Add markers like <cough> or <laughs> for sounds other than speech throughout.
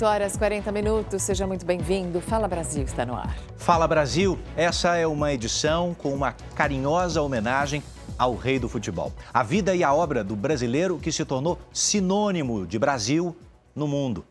8 horas 40 minutos, seja muito bem-vindo. Fala Brasil está no ar. Fala Brasil, essa é uma edição com uma carinhosa homenagem ao rei do futebol. A vida e a obra do brasileiro que se tornou sinônimo de Brasil no mundo.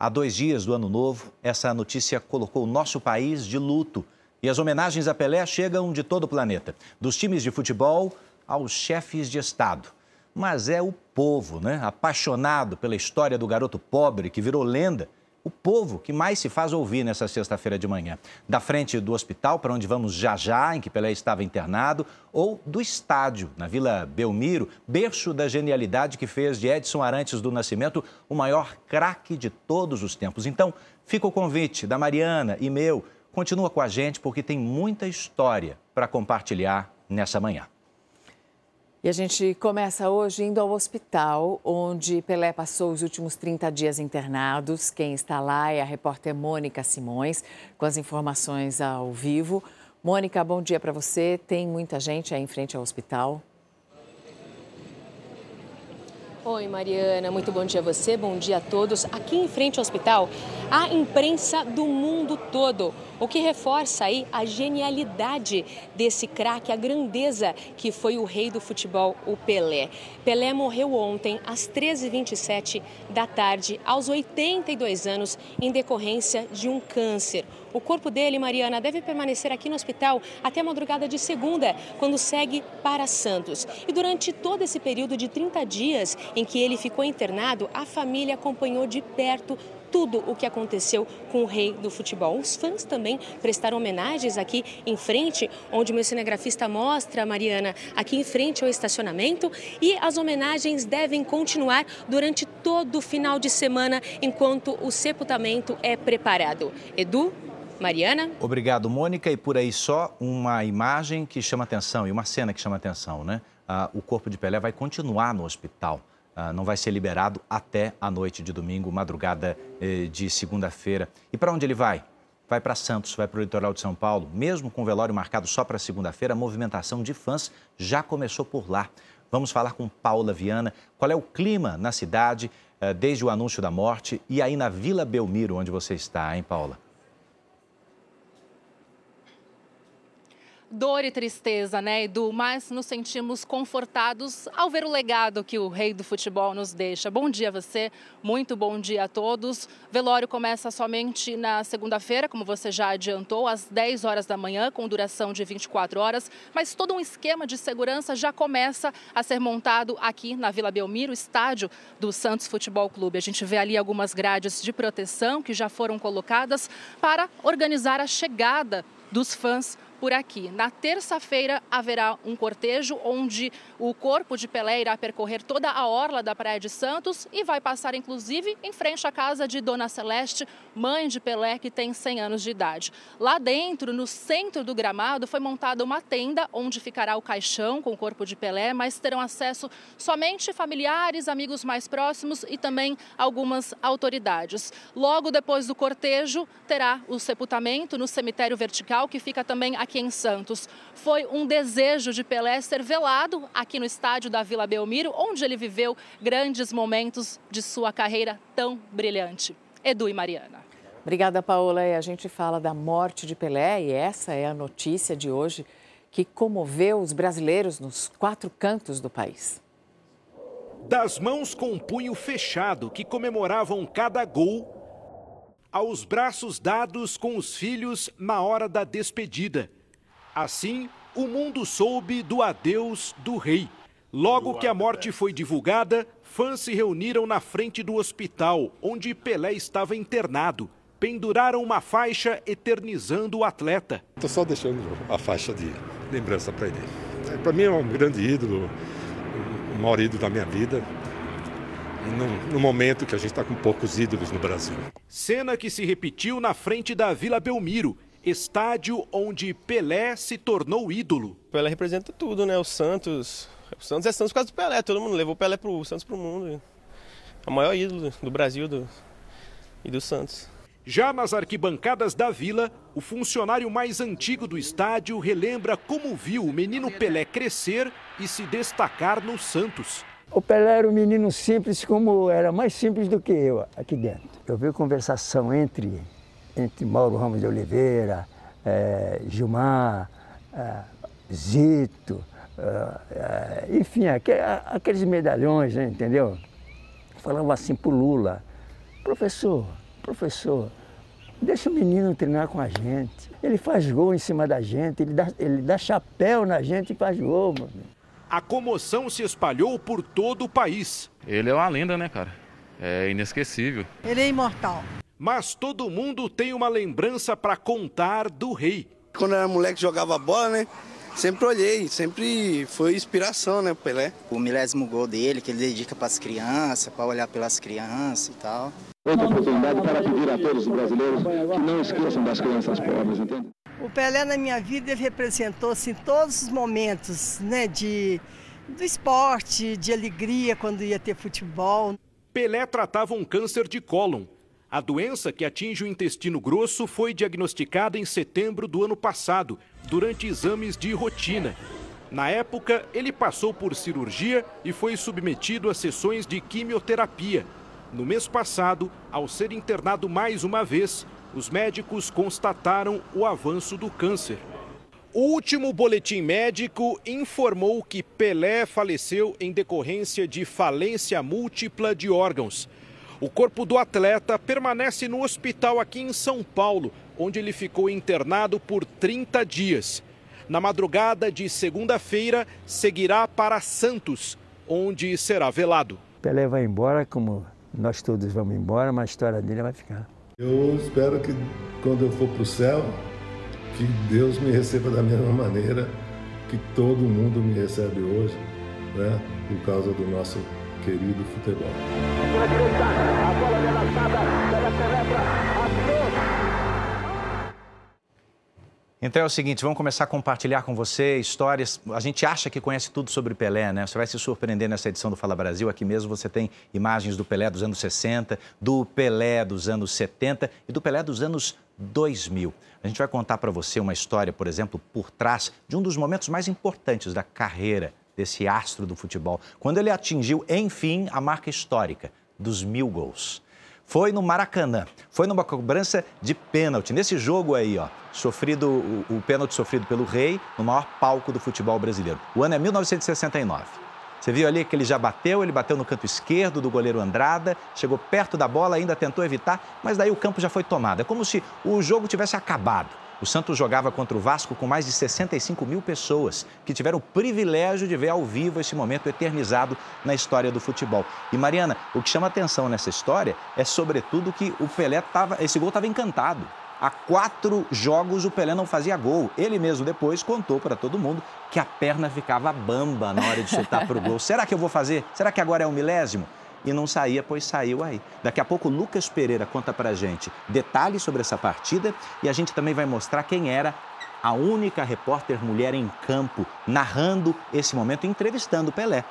Há dois dias do ano novo, essa notícia colocou o nosso país de luto. E as homenagens a Pelé chegam de todo o planeta, dos times de futebol aos chefes de Estado mas é o povo, né? apaixonado pela história do garoto pobre que virou lenda, o povo que mais se faz ouvir nessa sexta-feira de manhã. Da frente do hospital, para onde vamos já já, em que Pelé estava internado, ou do estádio, na Vila Belmiro, berço da genialidade que fez de Edson Arantes do Nascimento o maior craque de todos os tempos. Então, fica o convite da Mariana e meu. Continua com a gente porque tem muita história para compartilhar nessa manhã. E a gente começa hoje indo ao hospital, onde Pelé passou os últimos 30 dias internados. Quem está lá é a repórter Mônica Simões, com as informações ao vivo. Mônica, bom dia para você. Tem muita gente aí em frente ao hospital? Oi, Mariana, muito bom dia a você, bom dia a todos. Aqui em frente ao hospital, a imprensa do mundo todo, o que reforça aí a genialidade desse craque, a grandeza que foi o rei do futebol, o Pelé. Pelé morreu ontem às 13h27 da tarde, aos 82 anos, em decorrência de um câncer. O corpo dele, Mariana, deve permanecer aqui no hospital até a madrugada de segunda, quando segue para Santos. E durante todo esse período de 30 dias em que ele ficou internado, a família acompanhou de perto tudo o que aconteceu com o rei do futebol. Os fãs também prestaram homenagens aqui em frente, onde o meu cinegrafista mostra, Mariana, aqui em frente ao estacionamento. E as homenagens devem continuar durante todo o final de semana, enquanto o sepultamento é preparado. Edu, Mariana? Obrigado, Mônica. E por aí só uma imagem que chama atenção e uma cena que chama atenção, né? Ah, o corpo de Pelé vai continuar no hospital. Ah, não vai ser liberado até a noite de domingo, madrugada eh, de segunda-feira. E para onde ele vai? Vai para Santos, vai para o litoral de São Paulo. Mesmo com o velório marcado só para segunda-feira, a movimentação de fãs já começou por lá. Vamos falar com Paula Viana. Qual é o clima na cidade eh, desde o anúncio da morte e aí na Vila Belmiro, onde você está, hein, Paula? Dor e tristeza, né, Edu? Mas nos sentimos confortados ao ver o legado que o rei do futebol nos deixa. Bom dia a você, muito bom dia a todos. Velório começa somente na segunda-feira, como você já adiantou, às 10 horas da manhã, com duração de 24 horas. Mas todo um esquema de segurança já começa a ser montado aqui na Vila Belmiro, estádio do Santos Futebol Clube. A gente vê ali algumas grades de proteção que já foram colocadas para organizar a chegada dos fãs por aqui. Na terça-feira haverá um cortejo onde o corpo de Pelé irá percorrer toda a orla da Praia de Santos e vai passar inclusive em frente à casa de Dona Celeste, mãe de Pelé, que tem 100 anos de idade. Lá dentro, no centro do gramado, foi montada uma tenda onde ficará o caixão com o corpo de Pelé, mas terão acesso somente familiares, amigos mais próximos e também algumas autoridades. Logo depois do cortejo, terá o sepultamento no cemitério vertical, que fica também aqui aqui em Santos. Foi um desejo de Pelé ser velado aqui no estádio da Vila Belmiro, onde ele viveu grandes momentos de sua carreira tão brilhante. Edu e Mariana. Obrigada, Paola. E a gente fala da morte de Pelé e essa é a notícia de hoje que comoveu os brasileiros nos quatro cantos do país. Das mãos com o punho fechado que comemoravam cada gol, aos braços dados com os filhos na hora da despedida. Assim, o mundo soube do adeus do rei. Logo que a morte foi divulgada, fãs se reuniram na frente do hospital, onde Pelé estava internado. Penduraram uma faixa eternizando o atleta. Estou só deixando a faixa de lembrança para ele. É, para mim é um grande ídolo, o maior ídolo da minha vida. No, no, momento que a gente está com poucos ídolos no Brasil. Cena que se repetiu na frente da Vila Belmiro estádio onde Pelé se tornou ídolo. Pelé representa tudo, né? O Santos. O Santos é Santos por causa do Pelé. Todo mundo levou o Pelé pro o Santos pro mundo. É o maior ídolo do Brasil do, e do Santos. Já nas arquibancadas da vila, o funcionário mais antigo do estádio relembra como viu o menino Pelé crescer e se destacar no Santos. O Pelé era um menino simples, como era mais simples do que eu aqui dentro. Eu vi conversação entre, entre Mauro Ramos de Oliveira, é, Gilmar, é, Zito, é, enfim, aqueles medalhões, né, entendeu? Falava assim pro Lula, professor, professor, deixa o menino treinar com a gente. Ele faz gol em cima da gente, ele dá, ele dá chapéu na gente e faz gol, mano a comoção se espalhou por todo o país. Ele é uma lenda, né, cara? É inesquecível. Ele é imortal. Mas todo mundo tem uma lembrança para contar do rei. Quando eu era moleque jogava bola, né? Sempre olhei, sempre foi inspiração, né, Pelé. O milésimo gol dele, que ele dedica para as crianças, para olhar pelas crianças e tal. Outra oportunidade para pedir a todos os brasileiros que não esqueçam das crianças pobres, entende? O Pelé na minha vida ele representou assim, todos os momentos né, de, do esporte, de alegria quando ia ter futebol. Pelé tratava um câncer de cólon. A doença que atinge o intestino grosso foi diagnosticada em setembro do ano passado, durante exames de rotina. Na época, ele passou por cirurgia e foi submetido a sessões de quimioterapia. No mês passado, ao ser internado mais uma vez, os médicos constataram o avanço do câncer. O último boletim médico informou que Pelé faleceu em decorrência de falência múltipla de órgãos. O corpo do atleta permanece no hospital aqui em São Paulo, onde ele ficou internado por 30 dias. Na madrugada de segunda-feira, seguirá para Santos, onde será velado. Pelé vai embora, como nós todos vamos embora, mas a história dele vai ficar. Eu espero que quando eu for para o céu, que Deus me receba da mesma maneira que todo mundo me recebe hoje, né? Por causa do nosso querido futebol. então é o seguinte, vamos começar a compartilhar com você histórias. A gente acha que conhece tudo sobre Pelé, né? Você vai se surpreender nessa edição do Fala Brasil. Aqui mesmo você tem imagens do Pelé dos anos 60, do Pelé dos anos 70 e do Pelé dos anos 2000. A gente vai contar para você uma história, por exemplo, por trás de um dos momentos mais importantes da carreira desse astro do futebol, quando ele atingiu, enfim, a marca histórica dos mil gols foi no Maracanã. Foi numa cobrança de pênalti. Nesse jogo aí, ó, sofrido o, o pênalti sofrido pelo Rei no maior palco do futebol brasileiro. O ano é 1969. Você viu ali que ele já bateu, ele bateu no canto esquerdo do goleiro Andrada, chegou perto da bola, ainda tentou evitar, mas daí o campo já foi tomado. É como se o jogo tivesse acabado. O Santos jogava contra o Vasco com mais de 65 mil pessoas que tiveram o privilégio de ver ao vivo esse momento eternizado na história do futebol. E Mariana, o que chama atenção nessa história é sobretudo que o Pelé estava, esse gol estava encantado. Há quatro jogos o Pelé não fazia gol. Ele mesmo depois contou para todo mundo que a perna ficava bamba na hora de chutar para o gol. <laughs> Será que eu vou fazer? Será que agora é o milésimo? E não saía, pois saiu aí. Daqui a pouco Lucas Pereira conta pra gente detalhes sobre essa partida e a gente também vai mostrar quem era a única repórter mulher em campo narrando esse momento, entrevistando Pelé.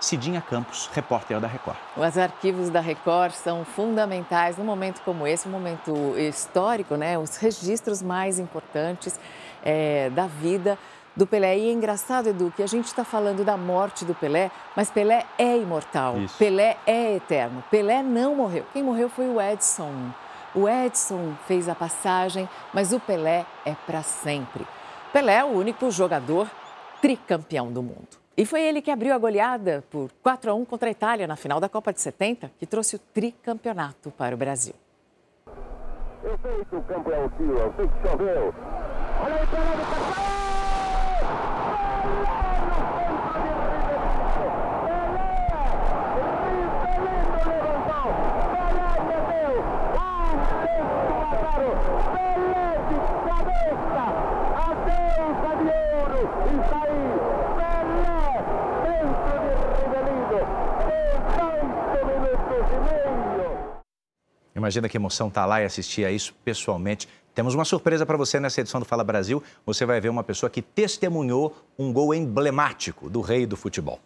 Cidinha Campos, repórter da Record. Os arquivos da Record são fundamentais num momento como esse, um momento histórico, né? Os registros mais importantes é, da vida do Pelé. E é engraçado, Edu, que a gente está falando da morte do Pelé, mas Pelé é imortal, Isso. Pelé é eterno. Pelé não morreu. Quem morreu foi o Edson. O Edson fez a passagem, mas o Pelé é para sempre. Pelé é o único jogador tricampeão do mundo. E foi ele que abriu a goleada por 4 a 1 contra a Itália na final da Copa de 70, que trouxe o tricampeonato para o Brasil. Efeito campeão, eu sei que choveu. Olha aí, Pelé Imagina que emoção estar tá lá e assistir a isso pessoalmente. Temos uma surpresa para você nessa edição do Fala Brasil. Você vai ver uma pessoa que testemunhou um gol emblemático do rei do futebol.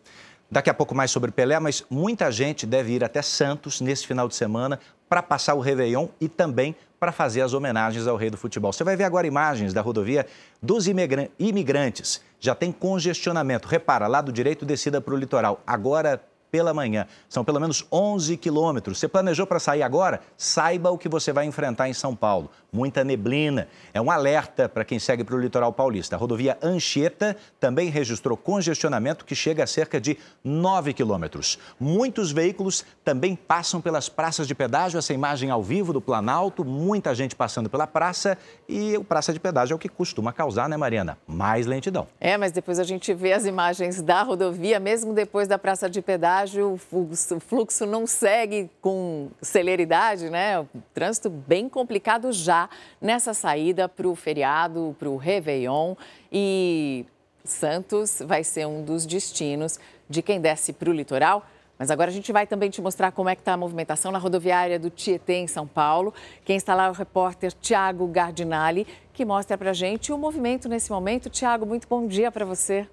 Daqui a pouco mais sobre Pelé, mas muita gente deve ir até Santos nesse final de semana para passar o Réveillon e também para fazer as homenagens ao rei do futebol. Você vai ver agora imagens da rodovia dos imigrantes. Já tem congestionamento. Repara, lado direito descida para o litoral. Agora pela manhã. São pelo menos 11 quilômetros. Você planejou para sair agora? Saiba o que você vai enfrentar em São Paulo. Muita neblina. É um alerta para quem segue para o litoral paulista. A rodovia Anchieta também registrou congestionamento que chega a cerca de 9 quilômetros. Muitos veículos também passam pelas praças de pedágio. Essa imagem ao vivo do Planalto, muita gente passando pela praça e o praça de pedágio é o que costuma causar, né, Mariana? Mais lentidão. É, mas depois a gente vê as imagens da rodovia, mesmo depois da praça de pedágio, o fluxo não segue com celeridade, né? O trânsito bem complicado já nessa saída para o feriado, para o Réveillon. E Santos vai ser um dos destinos de quem desce para o litoral. Mas agora a gente vai também te mostrar como é que está a movimentação na rodoviária do Tietê, em São Paulo. Quem está lá é o repórter Tiago Gardinali, que mostra para gente o movimento nesse momento. Tiago, muito bom dia para você.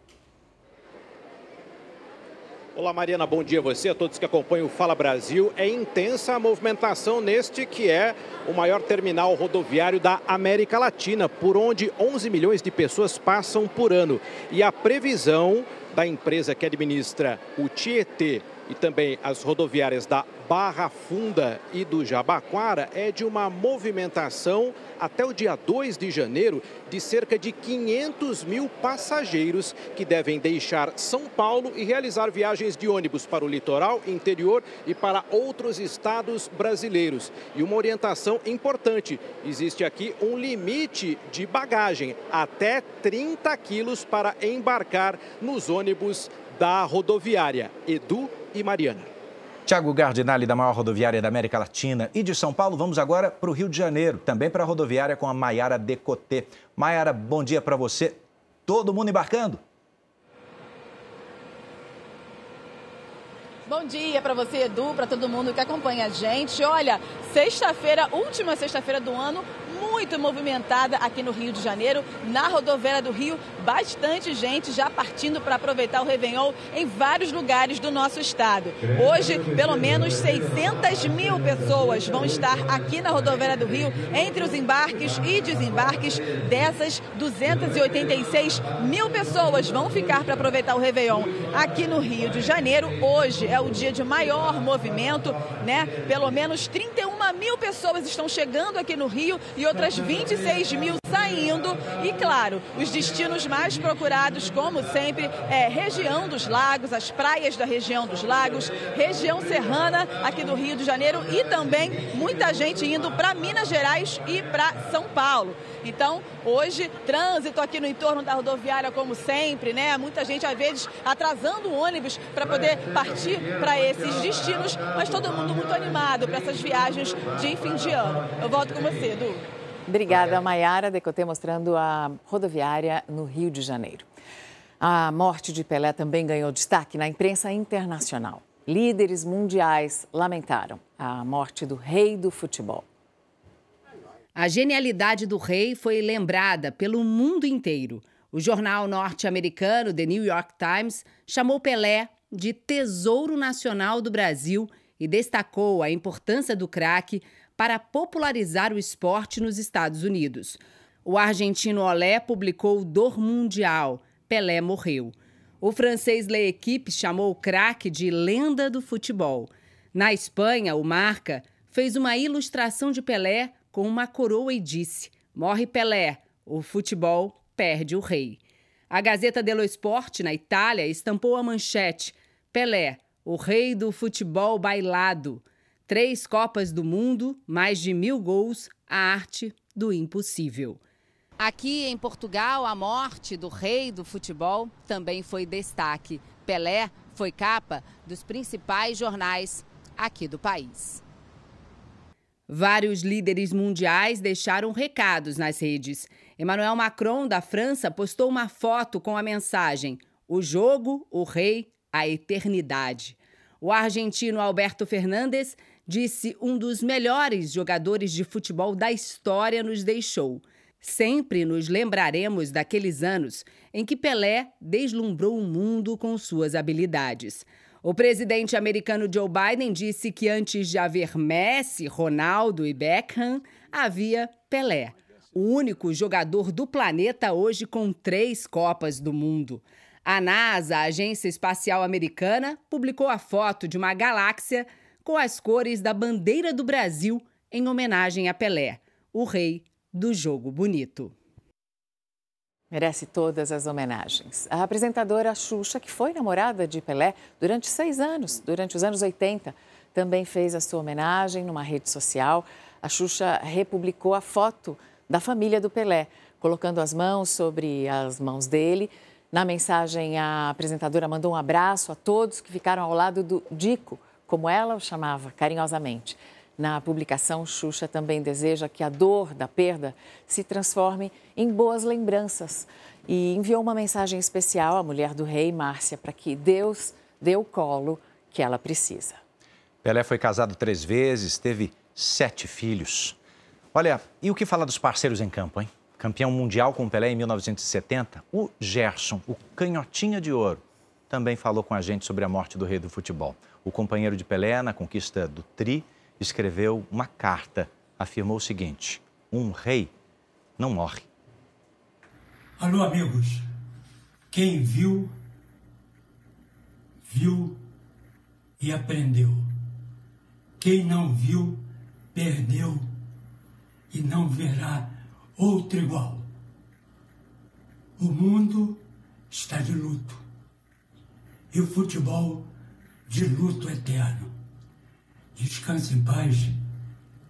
Olá, Mariana, bom dia a você, a todos que acompanham o Fala Brasil. É intensa a movimentação neste que é o maior terminal rodoviário da América Latina, por onde 11 milhões de pessoas passam por ano. E a previsão da empresa que administra o Tietê e também as rodoviárias da Barra Funda e do Jabaquara é de uma movimentação até o dia 2 de janeiro de cerca de 500 mil passageiros que devem deixar São Paulo e realizar viagens de ônibus para o litoral, interior e para outros estados brasileiros. E uma orientação importante: existe aqui um limite de bagagem, até 30 quilos para embarcar nos ônibus da rodoviária. Edu e Mariana. Tiago Gardinali, da maior rodoviária da América Latina e de São Paulo. Vamos agora para o Rio de Janeiro, também para a rodoviária com a Maiara Decotê. Maiara, bom dia para você. Todo mundo embarcando? Bom dia para você, Edu, para todo mundo que acompanha a gente. Olha, sexta-feira, última sexta-feira do ano, muito movimentada aqui no Rio de Janeiro, na rodoviária do Rio, bastante gente já partindo para aproveitar o Réveillon em vários lugares do nosso estado. Hoje, pelo menos 600 mil pessoas vão estar aqui na rodoviária do Rio, entre os embarques e desembarques. Dessas, 286 mil pessoas vão ficar para aproveitar o Réveillon aqui no Rio de Janeiro. Hoje é o dia de maior movimento, né? Pelo menos 31 mil pessoas estão chegando aqui no Rio e outras 26 mil saindo. E claro, os destinos mais procurados, como sempre, é região dos lagos, as praias da região dos lagos, região serrana aqui do Rio de Janeiro e também muita gente indo para Minas Gerais e para São Paulo. Então, hoje, trânsito aqui no entorno da rodoviária, como sempre, né? Muita gente, às vezes, atrasando o ônibus para poder partir para esses destinos, mas todo mundo muito animado para essas viagens de fim de ano. Eu volto com você, Edu. Obrigada, Maiara Decotê, mostrando a rodoviária no Rio de Janeiro. A morte de Pelé também ganhou destaque na imprensa internacional. Líderes mundiais lamentaram a morte do rei do futebol. A genialidade do rei foi lembrada pelo mundo inteiro. O jornal norte-americano The New York Times chamou Pelé de Tesouro Nacional do Brasil e destacou a importância do craque para popularizar o esporte nos Estados Unidos. O argentino Olé publicou Dor Mundial, Pelé morreu. O francês L'Equipe chamou o craque de lenda do futebol. Na Espanha, o Marca fez uma ilustração de Pelé com uma coroa e disse: Morre Pelé, o futebol perde o rei. A Gazeta dello Sport, na Itália, estampou a manchete: Pelé, o rei do futebol bailado. Três Copas do Mundo, mais de mil gols, a arte do impossível. Aqui em Portugal, a morte do rei do futebol também foi destaque. Pelé foi capa dos principais jornais aqui do país. Vários líderes mundiais deixaram recados nas redes. Emmanuel Macron, da França, postou uma foto com a mensagem: O jogo, o rei, a eternidade. O argentino Alberto Fernandes disse: Um dos melhores jogadores de futebol da história nos deixou. Sempre nos lembraremos daqueles anos em que Pelé deslumbrou o mundo com suas habilidades. O presidente americano Joe Biden disse que antes de haver Messi, Ronaldo e Beckham, havia Pelé, o único jogador do planeta hoje com três Copas do Mundo. A NASA, a Agência Espacial Americana, publicou a foto de uma galáxia com as cores da bandeira do Brasil em homenagem a Pelé, o rei do jogo bonito. Merece todas as homenagens. A apresentadora Xuxa, que foi namorada de Pelé durante seis anos, durante os anos 80, também fez a sua homenagem numa rede social. A Xuxa republicou a foto da família do Pelé, colocando as mãos sobre as mãos dele na mensagem, a apresentadora mandou um abraço a todos que ficaram ao lado do Dico, como ela o chamava carinhosamente. Na publicação, Xuxa também deseja que a dor da perda se transforme em boas lembranças e enviou uma mensagem especial à mulher do rei, Márcia, para que Deus dê o colo que ela precisa. Pelé foi casado três vezes, teve sete filhos. Olha, e o que fala dos parceiros em campo, hein? campeão mundial com Pelé em 1970, o Gerson, o canhotinha de ouro, também falou com a gente sobre a morte do rei do futebol. O companheiro de Pelé, na conquista do Tri, escreveu uma carta. Afirmou o seguinte: um rei não morre. Alô, amigos. Quem viu, viu e aprendeu. Quem não viu, perdeu e não verá outro igual. O mundo está de luto e o futebol de luto eterno. Descanse em paz,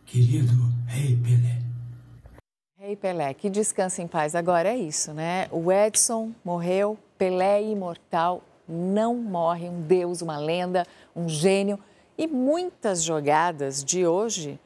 querido Rei Pelé. Rei Pelé, que descanse em paz. Agora é isso, né? O Edson morreu, Pelé imortal, não morre, um deus, uma lenda, um gênio. E muitas jogadas de hoje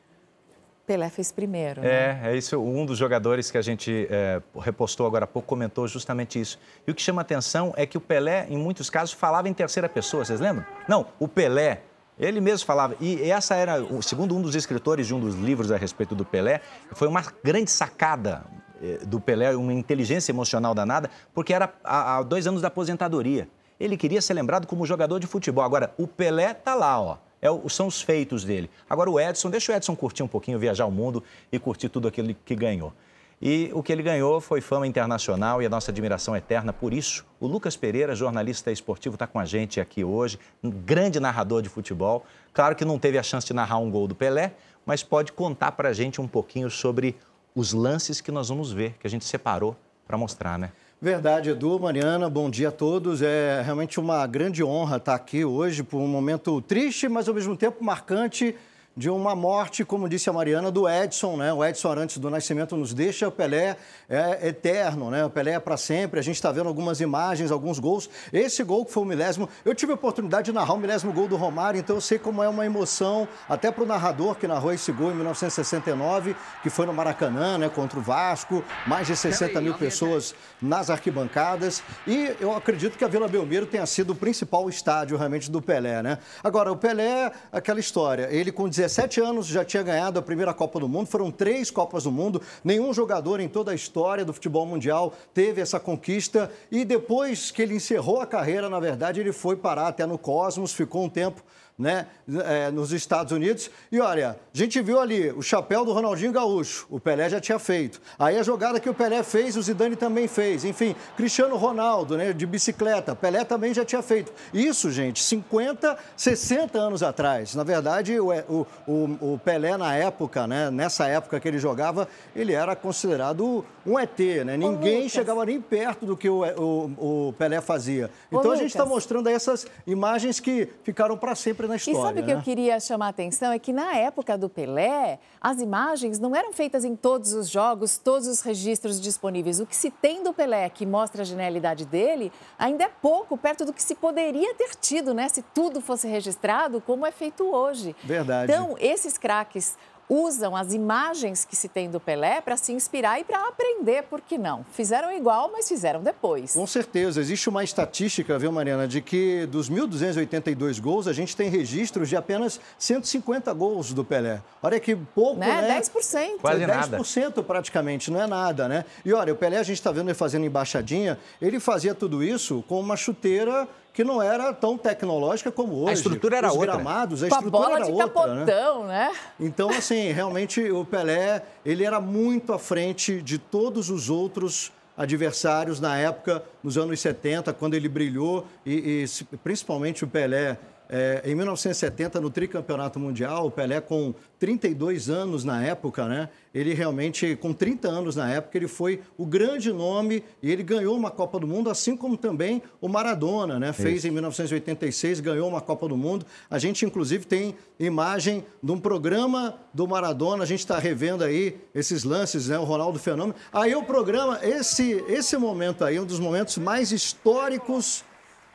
Pelé fez primeiro. Né? É, é isso. Um dos jogadores que a gente é, repostou agora há pouco comentou justamente isso. E o que chama atenção é que o Pelé, em muitos casos, falava em terceira pessoa, vocês lembram? Não, o Pelé. Ele mesmo falava, e essa era, segundo um dos escritores de um dos livros a respeito do Pelé, foi uma grande sacada é, do Pelé, uma inteligência emocional danada, porque era há dois anos da aposentadoria. Ele queria ser lembrado como jogador de futebol. Agora, o Pelé tá lá, ó é, são os feitos dele. Agora o Edson, deixa o Edson curtir um pouquinho, viajar o mundo e curtir tudo aquilo que ganhou. E o que ele ganhou foi fama internacional e a nossa admiração eterna por isso. O Lucas Pereira, jornalista esportivo, está com a gente aqui hoje, um grande narrador de futebol. Claro que não teve a chance de narrar um gol do Pelé, mas pode contar para a gente um pouquinho sobre os lances que nós vamos ver, que a gente separou para mostrar, né? Verdade, Edu, Mariana, bom dia a todos. É realmente uma grande honra estar aqui hoje por um momento triste, mas ao mesmo tempo marcante de uma morte, como disse a Mariana, do Edson, né? O Edson, antes do nascimento, nos deixa. O Pelé é eterno, né? O Pelé é para sempre. A gente está vendo algumas imagens, alguns gols. Esse gol que foi o milésimo, eu tive a oportunidade de narrar o milésimo gol do Romário, então eu sei como é uma emoção, até para o narrador que narrou esse gol em 1969, que foi no Maracanã, né? Contra o Vasco, mais de 60 mil pessoas nas arquibancadas. E eu acredito que a Vila Belmiro tenha sido o principal estádio realmente do Pelé, né? Agora, o Pelé, aquela história, ele com 17 anos já tinha ganhado a primeira Copa do Mundo, foram três Copas do Mundo. Nenhum jogador em toda a história do futebol mundial teve essa conquista. E depois que ele encerrou a carreira, na verdade, ele foi parar até no Cosmos, ficou um tempo né, é, nos Estados Unidos. E olha, a gente viu ali o chapéu do Ronaldinho Gaúcho, o Pelé já tinha feito. Aí a jogada que o Pelé fez, o Zidane também fez. Enfim, Cristiano Ronaldo, né, de bicicleta, Pelé também já tinha feito. Isso, gente, 50, 60 anos atrás. Na verdade, o, o, o, o Pelé na época, né, nessa época que ele jogava, ele era considerado um ET, né? Ninguém chegava nem perto do que o, o, o Pelé fazia. Então Ô, a gente está mostrando essas imagens que ficaram para sempre na história. E sabe o né? que eu queria chamar a atenção? É que na época do Pelé, as imagens não eram feitas em todos os jogos, todos os registros disponíveis. O que se tem do Pelé, que mostra a genialidade dele, ainda é pouco, perto do que se poderia ter tido, né? Se tudo fosse registrado, como é feito hoje. Verdade. Então, esses craques usam as imagens que se tem do Pelé para se inspirar e para aprender, por que não? Fizeram igual, mas fizeram depois. Com certeza. Existe uma estatística, viu, Mariana, de que dos 1.282 gols, a gente tem registros de apenas 150 gols do Pelé. Olha que pouco, né? né? 10%. Quase 10% nada. praticamente, não é nada, né? E olha, o Pelé, a gente está vendo ele fazendo embaixadinha, ele fazia tudo isso com uma chuteira que não era tão tecnológica como hoje. A estrutura era Os outra. gramados, a Com estrutura a bola era de outra, capotão, né? né? Então, assim, <laughs> realmente o Pelé, ele era muito à frente de todos os outros adversários na época, nos anos 70, quando ele brilhou, e, e principalmente o Pelé é, em 1970, no tricampeonato mundial, o Pelé, com 32 anos na época, né? Ele realmente, com 30 anos na época, ele foi o grande nome e ele ganhou uma Copa do Mundo, assim como também o Maradona, né? Fez Isso. em 1986, ganhou uma Copa do Mundo. A gente, inclusive, tem imagem de um programa do Maradona. A gente está revendo aí esses lances, né? O Ronaldo Fenômeno. Aí o programa, esse, esse momento aí, um dos momentos mais históricos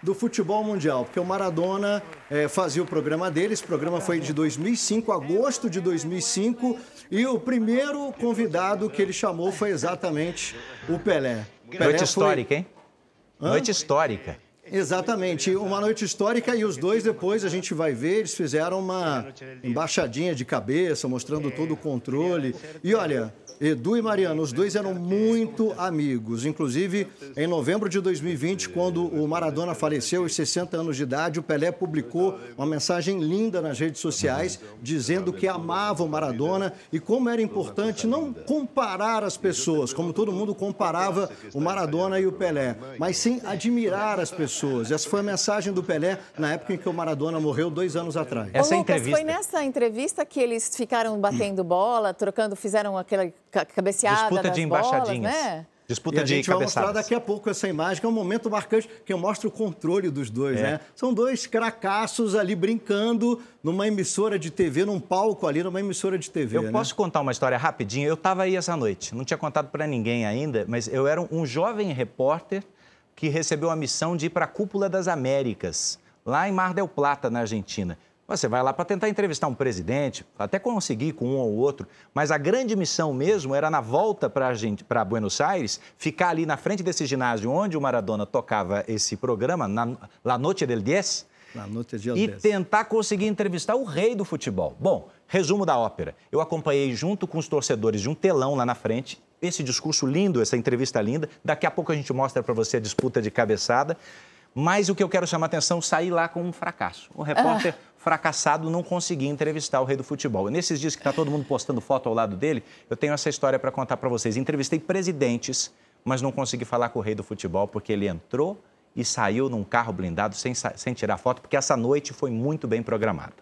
do futebol mundial, porque o Maradona é, fazia o programa dele, esse programa foi de 2005, agosto de 2005, e o primeiro convidado que ele chamou foi exatamente o Pelé. Pelé Noite histórica, hein? Hã? Noite histórica. Exatamente, uma noite histórica e os dois depois a gente vai ver, eles fizeram uma embaixadinha de cabeça, mostrando todo o controle. E olha, Edu e Mariano, os dois eram muito amigos. Inclusive, em novembro de 2020, quando o Maradona faleceu aos 60 anos de idade, o Pelé publicou uma mensagem linda nas redes sociais, dizendo que amava o Maradona e como era importante não comparar as pessoas, como todo mundo comparava o Maradona e o Pelé, mas sim admirar as pessoas. Essa foi a mensagem do Pelé na época em que o Maradona morreu dois anos atrás. Essa Ô, Lucas, entrevista... foi nessa entrevista que eles ficaram batendo bola, trocando, fizeram aquela cabeceada Disputa de embaixadinhas. Bolas, né? Disputa e a de gente vai mostrar daqui a pouco essa imagem, que é um momento marcante, que mostra o controle dos dois, é. né? São dois cracassos ali brincando numa emissora de TV, num palco ali, numa emissora de TV. Eu né? posso contar uma história rapidinho? Eu estava aí essa noite, não tinha contado para ninguém ainda, mas eu era um jovem repórter que recebeu a missão de ir para a Cúpula das Américas, lá em Mar del Plata, na Argentina. Você vai lá para tentar entrevistar um presidente, até conseguir com um ou outro, mas a grande missão mesmo era na volta para Buenos Aires, ficar ali na frente desse ginásio onde o Maradona tocava esse programa, na La Noche del 10, e tentar conseguir entrevistar o rei do futebol. Bom, resumo da ópera. Eu acompanhei junto com os torcedores de um telão lá na frente, esse discurso lindo, essa entrevista linda. Daqui a pouco a gente mostra para você a disputa de cabeçada. Mas o que eu quero chamar a atenção, sair lá com um fracasso. O repórter ah fracassado não conseguir entrevistar o rei do futebol. Nesses dias que está todo mundo postando foto ao lado dele, eu tenho essa história para contar para vocês. Entrevistei presidentes, mas não consegui falar com o rei do futebol porque ele entrou e saiu num carro blindado sem, sem tirar foto, porque essa noite foi muito bem programada.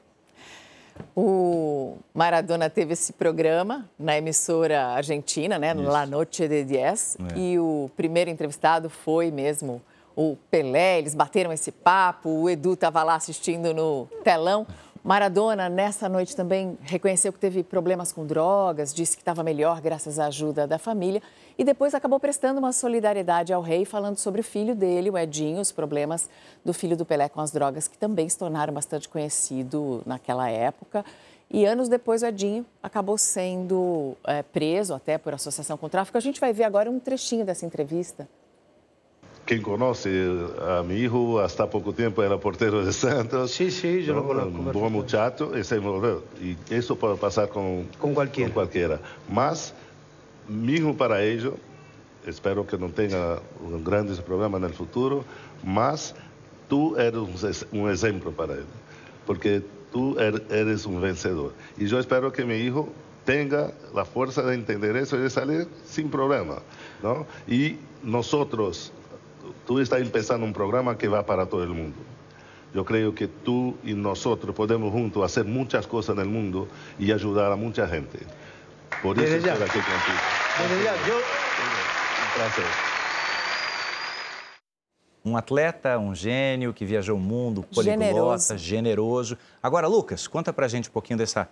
O Maradona teve esse programa na emissora argentina, né, no La Noche de Diez, é. e o primeiro entrevistado foi mesmo o Pelé, eles bateram esse papo, o Edu estava lá assistindo no telão. Maradona, nessa noite, também reconheceu que teve problemas com drogas, disse que estava melhor graças à ajuda da família e depois acabou prestando uma solidariedade ao rei, falando sobre o filho dele, o Edinho, os problemas do filho do Pelé com as drogas, que também se tornaram bastante conhecido naquela época. E anos depois, o Edinho acabou sendo é, preso até por associação com tráfico. A gente vai ver agora um trechinho dessa entrevista. Quien conoce a mi hijo hasta poco tiempo era portero de Santos. Sí, sí, yo lo conozco. Un buen muchacho, ese, y eso puede pasar con, con, cualquiera. con cualquiera. Más, mismo para ello, espero que no tenga grandes problemas en el futuro, más tú eres un ejemplo para él, porque tú er, eres un vencedor. Y yo espero que mi hijo tenga la fuerza de entender eso y de salir sin problema. ¿no? Y nosotros tú estás empezando un programa que va para todo el mundo. Yo creo que tú y nosotros podemos juntos hacer muchas cosas en el mundo y ayudar a mucha gente. Por eso estoy aquí contigo. Desde ya, yo... Um prazer. Um atleta, um gênio que viajou o mundo, poliglota, generoso. generoso. Agora, Lucas, conta pra gente um pouquinho dessa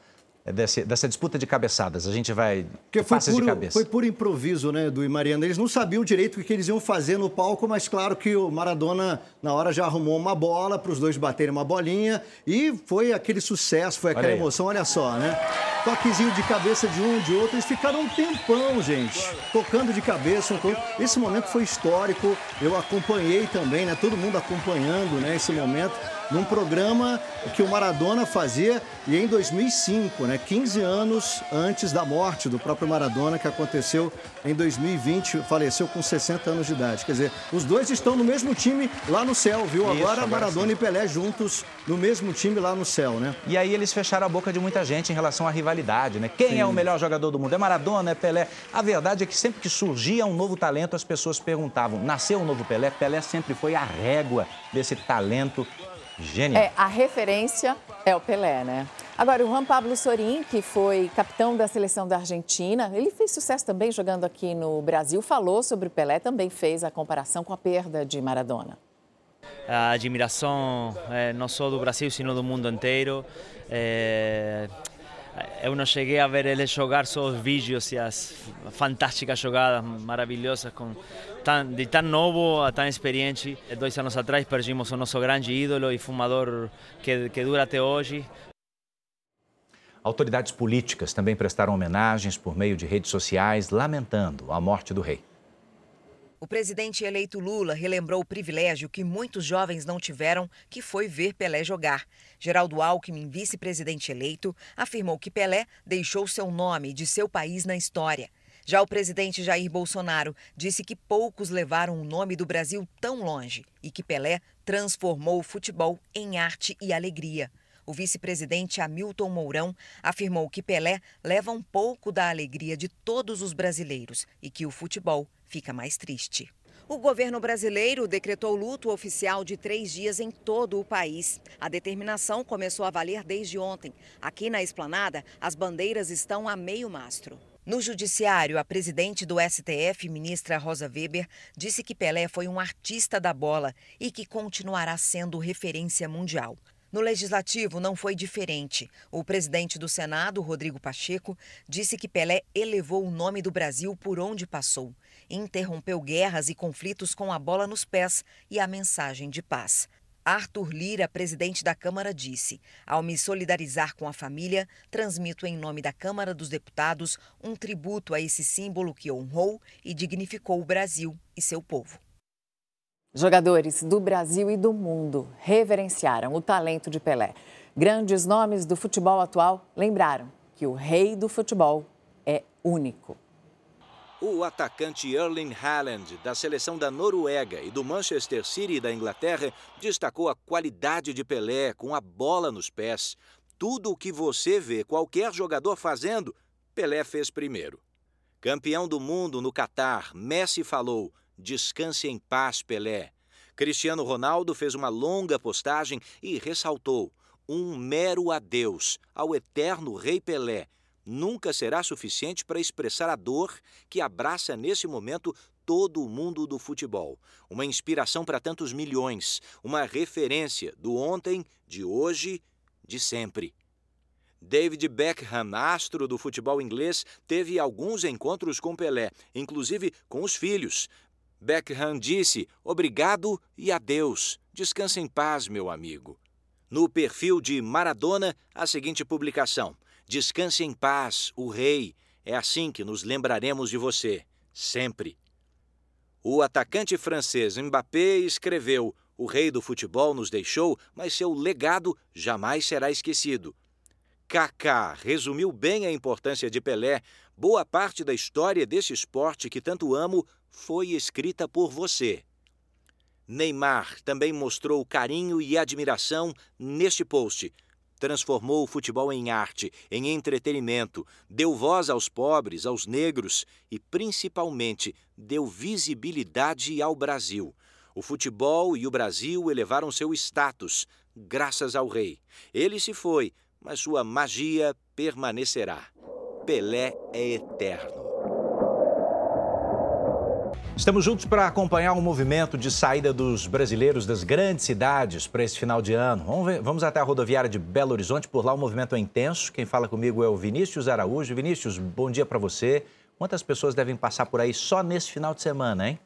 dessa, disputa de cabeçadas. A gente vai Porque foi puro, de cabeça. Foi por improviso, né, do Mariano. Eles não sabiam direito o que eles iam fazer no palco, mas claro que o Maradona, na hora, já arrumou uma bola para os dois baterem uma bolinha e foi aquele sucesso, foi aquela olha emoção. Olha só, né? Toquezinho de cabeça de um, de outro. Eles ficaram um tempão, gente, tocando de cabeça. Esse momento foi histórico. Eu acompanhei também, né? Todo mundo acompanhando, né, esse momento. Num programa que o Maradona fazia e em 2005, né, 15 anos antes da morte do próprio Maradona, que aconteceu em 2020, faleceu com 60 anos de idade. Quer dizer, os dois estão no mesmo time lá no céu, viu? Isso, agora, agora Maradona sim. e Pelé juntos no mesmo time lá no céu, né? E aí eles fecharam a boca de muita gente em relação à rivalidade, né? Quem Sim. é o melhor jogador do mundo? É Maradona, é Pelé? A verdade é que sempre que surgia um novo talento, as pessoas perguntavam: nasceu um novo Pelé? Pelé sempre foi a régua desse talento genial. É, a referência é o Pelé, né? Agora, o Juan Pablo Sorin, que foi capitão da seleção da Argentina, ele fez sucesso também jogando aqui no Brasil, falou sobre o Pelé, também fez a comparação com a perda de Maradona. a admiração eh, não só do Brasil, sino do mundo inteiro. Eh, eu não cheguei a ver ele jogar só os vídeos e as fantásticas jogadas maravilhosas com de tão novo a tão experiente. Dois anos atrás perdimos o nosso grande ídolo e fumador que, que dura até hoje. Autoridades políticas também prestaram homenagens por meio de redes sociais, lamentando a morte do rei. O presidente eleito Lula relembrou o privilégio que muitos jovens não tiveram, que foi ver Pelé jogar. Geraldo Alckmin, vice-presidente eleito, afirmou que Pelé deixou seu nome de seu país na história. Já o presidente Jair Bolsonaro disse que poucos levaram o nome do Brasil tão longe e que Pelé transformou o futebol em arte e alegria. O vice-presidente Hamilton Mourão afirmou que Pelé leva um pouco da alegria de todos os brasileiros e que o futebol fica mais triste. O governo brasileiro decretou luto oficial de três dias em todo o país. A determinação começou a valer desde ontem. Aqui na esplanada, as bandeiras estão a meio mastro. No judiciário, a presidente do STF, ministra Rosa Weber, disse que Pelé foi um artista da bola e que continuará sendo referência mundial. No legislativo não foi diferente. O presidente do Senado, Rodrigo Pacheco, disse que Pelé elevou o nome do Brasil por onde passou. Interrompeu guerras e conflitos com a bola nos pés e a mensagem de paz. Arthur Lira, presidente da Câmara, disse: Ao me solidarizar com a família, transmito em nome da Câmara dos Deputados um tributo a esse símbolo que honrou e dignificou o Brasil e seu povo. Jogadores do Brasil e do mundo reverenciaram o talento de Pelé. Grandes nomes do futebol atual lembraram que o rei do futebol é único. O atacante Erling Haaland, da seleção da Noruega e do Manchester City da Inglaterra, destacou a qualidade de Pelé com a bola nos pés. Tudo o que você vê qualquer jogador fazendo, Pelé fez primeiro. Campeão do mundo no Catar, Messi falou: Descanse em paz, Pelé. Cristiano Ronaldo fez uma longa postagem e ressaltou: um mero adeus ao eterno Rei Pelé nunca será suficiente para expressar a dor que abraça nesse momento todo o mundo do futebol. Uma inspiração para tantos milhões, uma referência do ontem, de hoje, de sempre. David Beckham, astro do futebol inglês, teve alguns encontros com Pelé, inclusive com os filhos. Beckham disse: Obrigado e adeus. Descanse em paz, meu amigo. No perfil de Maradona, a seguinte publicação: Descanse em paz, o rei. É assim que nos lembraremos de você, sempre. O atacante francês Mbappé escreveu: O rei do futebol nos deixou, mas seu legado jamais será esquecido. Kaká resumiu bem a importância de Pelé. Boa parte da história desse esporte que tanto amo foi escrita por você. Neymar também mostrou carinho e admiração neste post. Transformou o futebol em arte, em entretenimento, deu voz aos pobres, aos negros e, principalmente, deu visibilidade ao Brasil. O futebol e o Brasil elevaram seu status, graças ao rei. Ele se foi, mas sua magia permanecerá. Pelé é eterno. Estamos juntos para acompanhar o movimento de saída dos brasileiros das grandes cidades para esse final de ano. Vamos, ver, vamos, até a rodoviária de Belo Horizonte, por lá o movimento é intenso. Quem fala comigo é o Vinícius Araújo. Vinícius, bom dia para você. Quantas pessoas devem passar por aí só nesse final de semana, hein?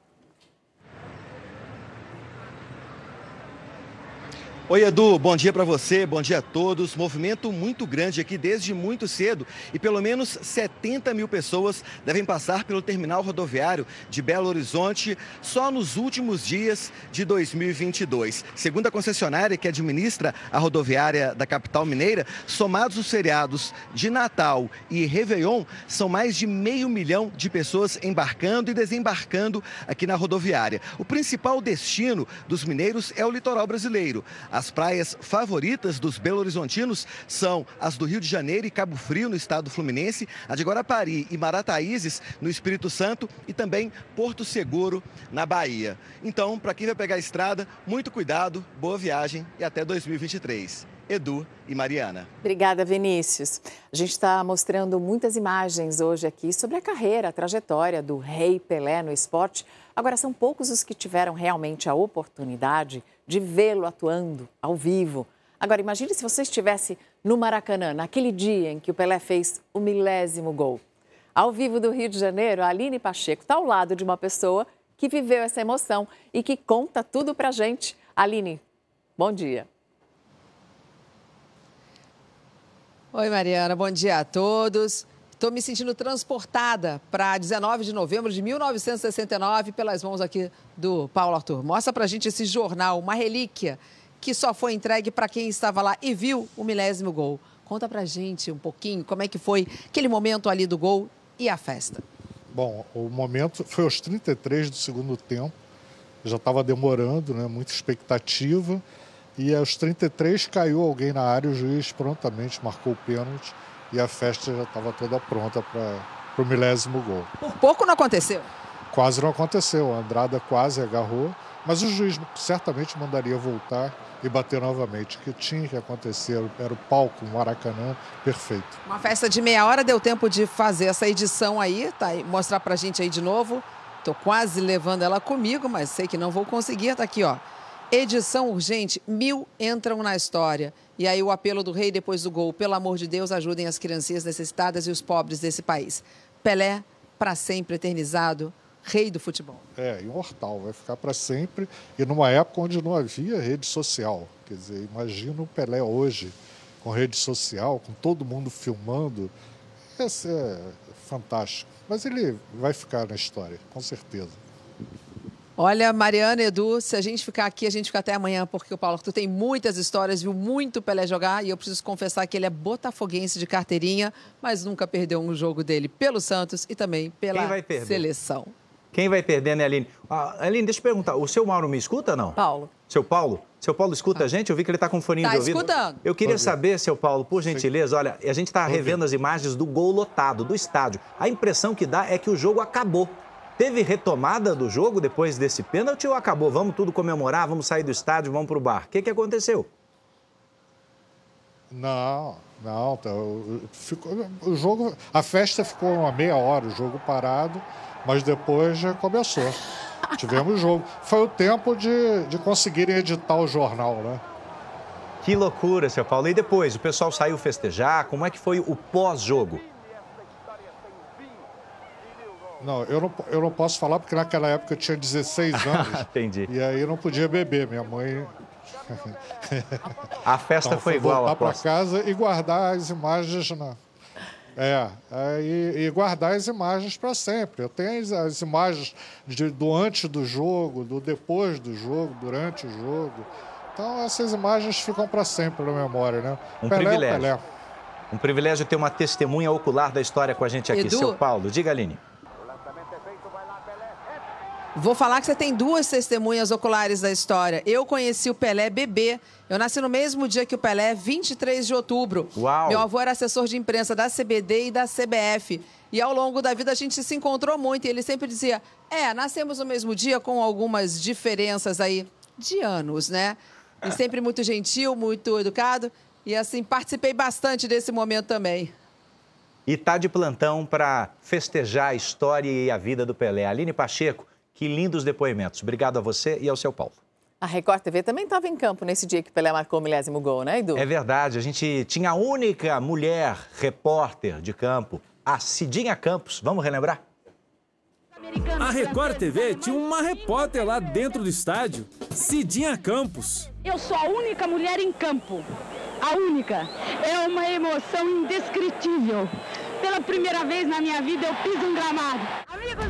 Oi, Edu, bom dia para você, bom dia a todos. Movimento muito grande aqui desde muito cedo e pelo menos 70 mil pessoas devem passar pelo terminal rodoviário de Belo Horizonte só nos últimos dias de 2022. Segundo a concessionária que administra a rodoviária da capital mineira, somados os feriados de Natal e Réveillon, são mais de meio milhão de pessoas embarcando e desembarcando aqui na rodoviária. O principal destino dos mineiros é o litoral brasileiro. As praias favoritas dos belo-horizontinos são as do Rio de Janeiro e Cabo Frio, no estado fluminense, a de Guarapari e Marataízes, no Espírito Santo, e também Porto Seguro, na Bahia. Então, para quem vai pegar a estrada, muito cuidado, boa viagem e até 2023. Edu e Mariana. Obrigada, Vinícius. A gente está mostrando muitas imagens hoje aqui sobre a carreira, a trajetória do Rei Pelé no esporte. Agora, são poucos os que tiveram realmente a oportunidade de vê-lo atuando ao vivo. Agora, imagine se você estivesse no Maracanã, naquele dia em que o Pelé fez o milésimo gol. Ao vivo do Rio de Janeiro, a Aline Pacheco está ao lado de uma pessoa que viveu essa emoção e que conta tudo pra gente. Aline, bom dia. Oi, Mariana, bom dia a todos. Estou me sentindo transportada para 19 de novembro de 1969 pelas mãos aqui do Paulo Arthur. Mostra para gente esse jornal, uma relíquia que só foi entregue para quem estava lá e viu o milésimo gol. Conta para gente um pouquinho como é que foi aquele momento ali do gol e a festa. Bom, o momento foi aos 33 do segundo tempo. Já estava demorando, né? Muita expectativa. E aos 33 caiu alguém na área, o juiz prontamente marcou o pênalti e a festa já estava toda pronta para o milésimo gol. Por pouco não aconteceu. Quase não aconteceu, a Andrada quase agarrou, mas o juiz certamente mandaria voltar e bater novamente. O que tinha que acontecer era o palco, o Maracanã, perfeito. Uma festa de meia hora, deu tempo de fazer essa edição aí, tá? E mostrar pra gente aí de novo. Tô quase levando ela comigo, mas sei que não vou conseguir. Tá aqui, ó. Edição urgente, mil entram na história. E aí o apelo do rei depois do gol, pelo amor de Deus, ajudem as criancinhas necessitadas e os pobres desse país. Pelé, para sempre eternizado, rei do futebol. É, imortal, vai ficar para sempre. E numa época onde não havia rede social. Quer dizer, imagina o Pelé hoje, com rede social, com todo mundo filmando. Isso é fantástico. Mas ele vai ficar na história, com certeza. Olha, Mariana, Edu, se a gente ficar aqui, a gente fica até amanhã, porque o Paulo Arthur tem muitas histórias, viu muito Pelé jogar e eu preciso confessar que ele é botafoguense de carteirinha, mas nunca perdeu um jogo dele pelo Santos e também pela seleção. Quem vai perder, né, Aline? Ah, Aline, deixa eu perguntar, o seu Mauro me escuta ou não? Paulo. Seu Paulo? Seu Paulo escuta a gente? Eu vi que ele está com foninho Tá de ouvido. escutando. Eu queria saber, seu Paulo, por gentileza, olha, a gente está revendo as imagens do gol lotado, do estádio. A impressão que dá é que o jogo acabou. Teve retomada do jogo depois desse pênalti ou acabou? Vamos tudo comemorar, vamos sair do estádio, vamos para o bar. O que, que aconteceu? Não, não. tá, ficou- o jogo, a festa ficou uma meia hora, o jogo parado, mas depois já começou. Tivemos jogo. Foi o tempo de, de conseguirem editar o jornal, né? Que loucura, seu Paulo. E depois, o pessoal saiu festejar? Como é que foi o pós-jogo? Não, eu não, eu não posso falar porque naquela época eu tinha 16 <laughs> anos. Entendi. E aí eu não podia beber. Minha mãe. A festa Então, foi igual, voltar para casa e guardar as imagens na. É, aí, e guardar as imagens para sempre. Eu tenho as, as imagens de- do antes do jogo, do depois do jogo, durante o jogo. Então essas imagens ficam para sempre na memória, né? Um Pelé é o privilégio. Pelé. Um privilégio ter uma testemunha ocular da história com a gente aqui. Edu? Seu Paulo, diga, Aline. Vou falar que você tem duas testemunhas oculares da história. Eu conheci o Pelé bebê. Eu nasci no mesmo dia que o Pelé, 23 de outubro. Uau! Meu avô era assessor de imprensa da CBD e da CBF. E ao longo da vida a gente se encontrou muito. E ele sempre dizia: É, nascemos no mesmo dia com algumas diferenças aí de anos, né? E <laughs> sempre muito gentil, muito educado. E assim, participei bastante desse momento também. E tá de plantão para festejar a história e a vida do Pelé. Aline Pacheco, que lindos depoimentos. Obrigado a você e ao seu Paulo. A Record TV também estava em campo nesse dia que Pelé marcou o milésimo gol, né, Edu? É verdade, a gente tinha a única mulher repórter de campo, a Cidinha Campos. Vamos relembrar? A Record TV tinha uma repórter lá dentro do estádio, Cidinha Campos. Eu sou a única mulher em campo. A única. É uma emoção indescritível. Pela primeira vez na minha vida eu piso um gramado.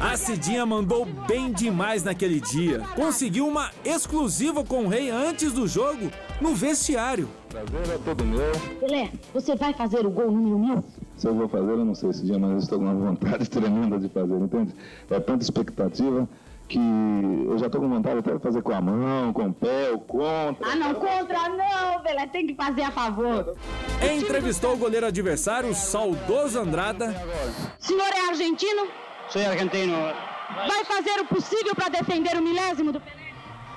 A Cidinha mandou bem demais naquele dia. Conseguiu uma exclusiva com o rei antes do jogo no vestiário. Prazer é todo meu. Pelé, você vai fazer o gol número mil? Se eu vou fazer, eu não sei esse dia, mas eu estou com uma vontade <laughs> tremenda de fazer, entende? É tanta expectativa que eu já estou com vontade até de fazer com a mão, com o pé, o contra. Ah, não, contra não, Pelé, tem que fazer a favor. Entrevistou o goleiro adversário, o saudoso Andrada. Senhor é argentino? Sou argentino. Vai fazer o possível para defender o milésimo do Pelé?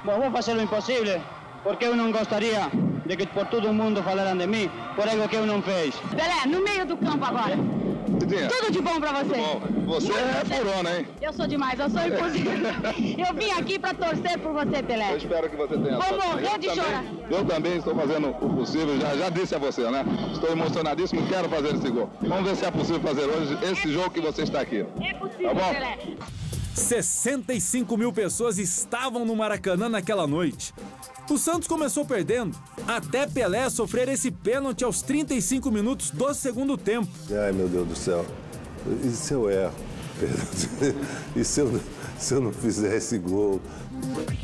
Bom, vou fazer o impossível, porque eu não gostaria de que por todo mundo falaram de mim por algo que eu não fiz. Pelé, no meio do campo agora. Tudo de bom pra você. Bom, você é furona, hein? Eu sou demais, eu sou impossível. eu vim aqui pra torcer por você, Pelé. Eu espero que você tenha Vou morrer Eu de também- chorar. Eu também estou fazendo o possível, já, já disse a você, né? Estou emocionadíssimo, quero fazer esse gol. Vamos ver se é possível fazer hoje esse jogo que você está aqui. É possível, Tá bom? Pelé. 65 mil pessoas estavam no Maracanã naquela noite. O Santos começou perdendo, até Pelé sofrer esse pênalti aos 35 minutos do segundo tempo. Ai, meu Deus do céu. E se eu erro? <laughs> E se eu, se eu não fizer esse gol?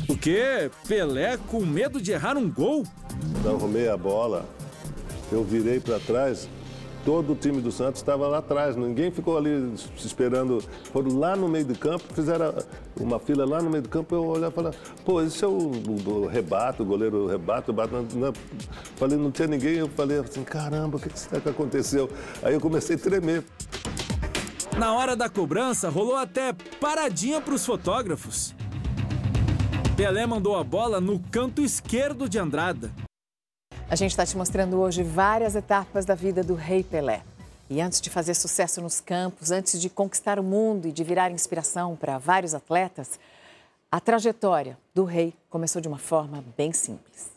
O quê? Pelé com medo de errar um gol? Eu arrumei a bola, eu virei para trás, todo o time do Santos estava lá atrás, ninguém ficou ali esperando. Foram lá no meio do campo, fizeram uma fila lá no meio do campo, eu olhava e falava, pô, esse é o, o, o rebato, o goleiro rebato. Não, não- falei, não tinha ninguém, eu falei assim, caramba, o que, que será que aconteceu? Aí eu comecei a tremer. Na hora da cobrança, rolou até paradinha para os fotógrafos. Pelé mandou a bola no canto esquerdo de Andrada. A gente está te mostrando hoje várias etapas da vida do Rei Pelé. E antes de fazer sucesso nos campos, antes de conquistar o mundo e de virar inspiração para vários atletas, a trajetória do Rei começou de uma forma bem simples.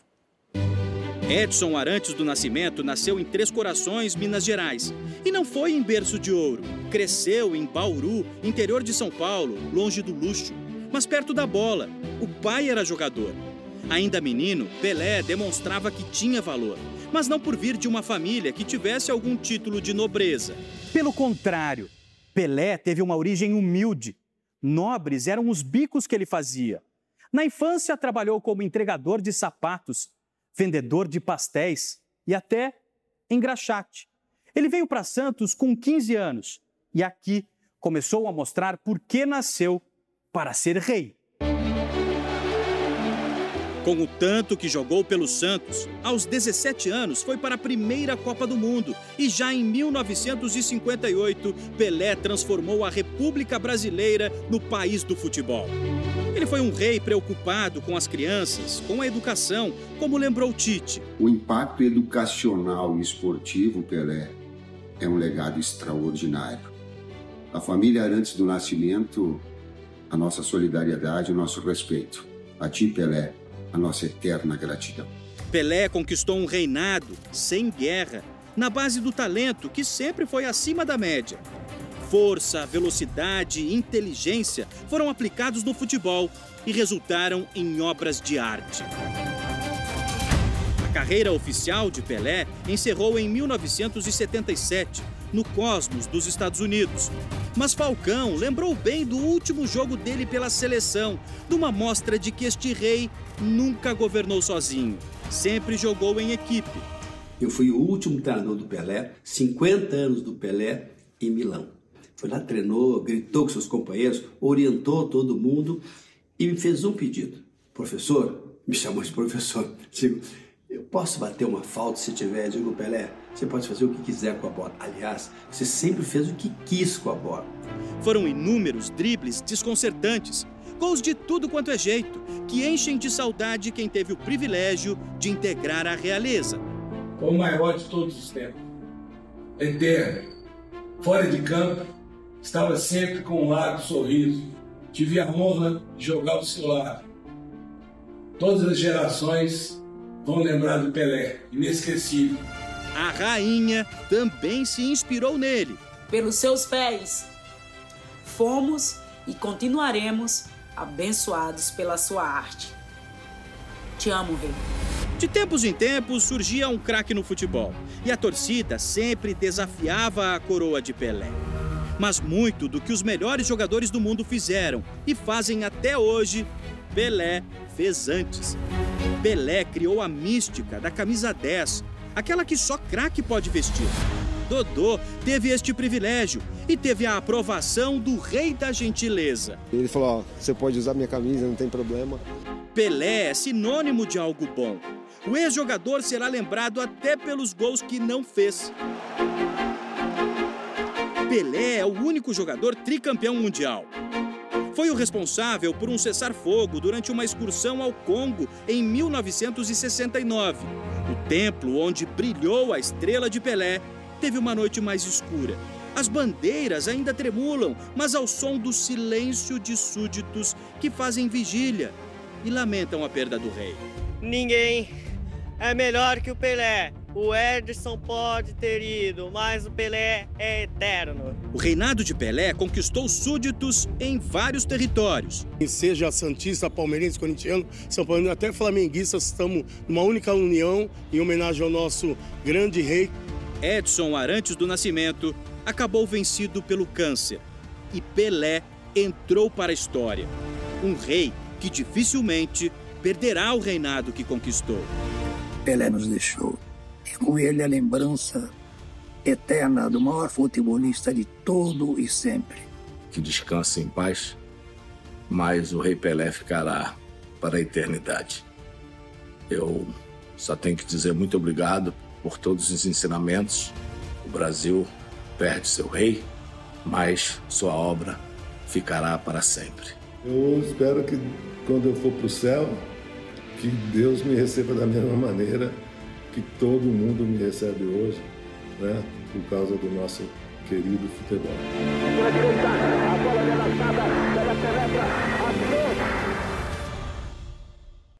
Edson Arantes do Nascimento nasceu em Três Corações, Minas Gerais. E não foi em berço de ouro. Cresceu em Bauru, interior de São Paulo, longe do luxo, mas perto da bola. O pai era jogador. Ainda menino, Pelé demonstrava que tinha valor, mas não por vir de uma família que tivesse algum título de nobreza. Pelo contrário, Pelé teve uma origem humilde. Nobres eram os bicos que ele fazia. Na infância, trabalhou como entregador de sapatos, vendedor de pastéis e até engraxate. Ele veio para Santos com 15 anos e aqui começou a mostrar por que nasceu para ser rei. Com o tanto que jogou pelo Santos, aos 17 anos foi para a primeira Copa do Mundo e já em 1958 Pelé transformou a República Brasileira no país do futebol. Ele foi um rei preocupado com as crianças, com a educação, como lembrou Tite. O impacto educacional e esportivo, Pelé, é um legado extraordinário. A família Arantes do Nascimento, a nossa solidariedade, o nosso respeito. A ti, Pelé, a nossa eterna gratidão. Pelé conquistou um reinado sem guerra, na base do talento que sempre foi acima da média. Força, velocidade e inteligência foram aplicados no futebol e resultaram em obras de arte. Carreira oficial de Pelé encerrou em 1977, no Cosmos dos Estados Unidos. Mas Falcão lembrou bem do último jogo dele pela seleção, numa mostra de que este rei nunca governou sozinho, sempre jogou em equipe. Eu fui o último treinador do Pelé, 50 anos do Pelé em Milão. Foi lá, treinou, gritou com seus companheiros, orientou todo mundo e me fez um pedido. Professor, me chamou de professor. <laughs> Digo, eu posso bater uma falta se tiver? Digo, Pelé, você pode fazer o que quiser com a bola. Aliás, você sempre fez o que quis com a bola. Foram inúmeros dribles desconcertantes, gols de tudo quanto é jeito, que enchem de saudade quem teve o privilégio de integrar a realeza. Foi o maior de todos os tempos. Em terra, fora de campo, estava sempre com um largo sorriso. Tive a honra de jogar ao seu lado. Todas as gerações vão lembrar do Pelé, inesquecível. A rainha também se inspirou nele. Pelos seus pés, fomos e continuaremos abençoados pela sua arte. Te amo, Rei. De tempos em tempos surgia um craque no futebol e a torcida sempre desafiava a coroa de Pelé. Mas muito do que os melhores jogadores do mundo fizeram e fazem até hoje, Pelé fez antes. Pelé criou a mística da camisa 10, aquela que só craque pode vestir. Dodô teve este privilégio e teve a aprovação do rei da gentileza. Ele falou: ó, você pode usar minha camisa, não tem problema. Pelé é sinônimo de algo bom. O ex-jogador será lembrado até pelos gols que não fez. Pelé é o único jogador tricampeão mundial. Foi o responsável por um cessar-fogo durante uma excursão ao Congo em 1969. O templo onde brilhou a estrela de Pelé teve uma noite mais escura. As bandeiras ainda tremulam, mas ao som do silêncio de súditos que fazem vigília e lamentam a perda do rei. Ninguém é melhor que o Pelé. O Edson pode ter ido, mas o Pelé é eterno. O reinado de Pelé conquistou súditos em vários territórios. Seja Santista, Palmeirense, Corintiano, São Paulo, até Flamenguistas, estamos numa única união em homenagem ao nosso grande rei. Edson Arantes do Nascimento acabou vencido pelo câncer e Pelé entrou para a história. Um rei que dificilmente perderá o reinado que conquistou. Pelé nos deixou. Com ele a lembrança eterna do maior futebolista de todo e sempre. Que descanse em paz, mas o Rei Pelé ficará para a eternidade. Eu só tenho que dizer muito obrigado por todos os ensinamentos. O Brasil perde seu rei, mas sua obra ficará para sempre. Eu espero que quando eu for para o céu, que Deus me receba da mesma maneira que todo mundo me recebe hoje, né? Por causa do nosso querido futebol.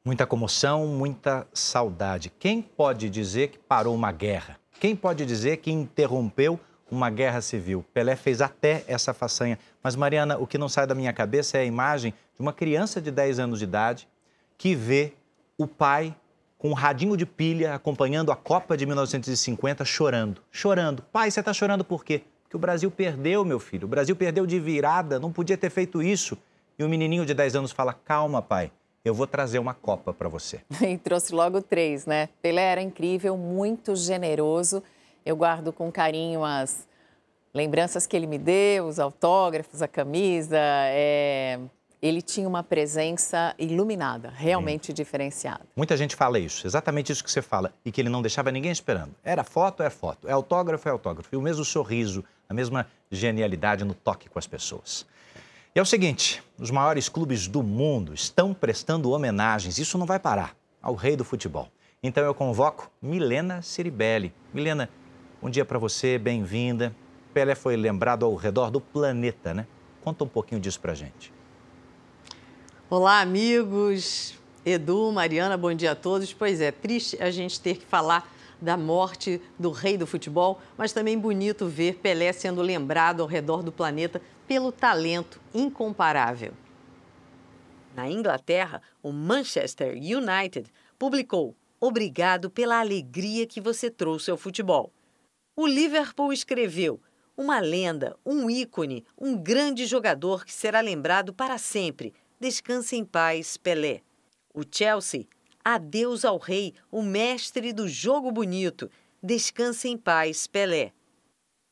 Muita comoção, muita saudade. Quem pode dizer que parou uma guerra? Quem pode dizer que interrompeu uma guerra civil? Pelé fez até essa façanha. Mas, Mariana, o que não sai da minha cabeça é a imagem de uma criança de 10 anos de idade que vê o pai com um radinho de pilha acompanhando a Copa de 1950 chorando. Chorando. Pai, você está chorando por quê? Porque o Brasil perdeu, meu filho. O Brasil perdeu de virada, não podia ter feito isso. E o menininho de 10 anos fala: Calma, pai, eu vou trazer uma Copa para você. <laughs> E trouxe logo três, né? Pelé era incrível, muito generoso. Eu guardo com carinho as lembranças que ele me deu, os autógrafos, a camisa. É ele tinha uma presença iluminada, realmente Sim. diferenciada. Muita gente fala isso, exatamente isso que você fala, e que ele não deixava ninguém esperando. Era foto, é foto, é autógrafo, é autógrafo. E o mesmo sorriso, a mesma genialidade no toque com as pessoas. E é o seguinte: os maiores clubes do mundo estão prestando homenagens, isso não vai parar, ao rei do futebol. Então eu convoco Milena Ciribelli. Milena, um dia para você, bem-vinda. Pelé foi lembrado ao redor do planeta, né? Conta um pouquinho disso pra gente. Olá, amigos. Edu, Mariana, bom dia a todos. Pois é, triste a gente ter que falar da morte do rei do futebol, mas também bonito ver Pelé sendo lembrado ao redor do planeta pelo talento incomparável. Na Inglaterra, o Manchester United publicou Obrigado pela alegria que você trouxe ao futebol. O Liverpool escreveu uma lenda, um ícone, um grande jogador que será lembrado para sempre Descanse em paz, Pelé. O Chelsea, adeus ao rei, o mestre do jogo bonito. Descanse em paz, Pelé.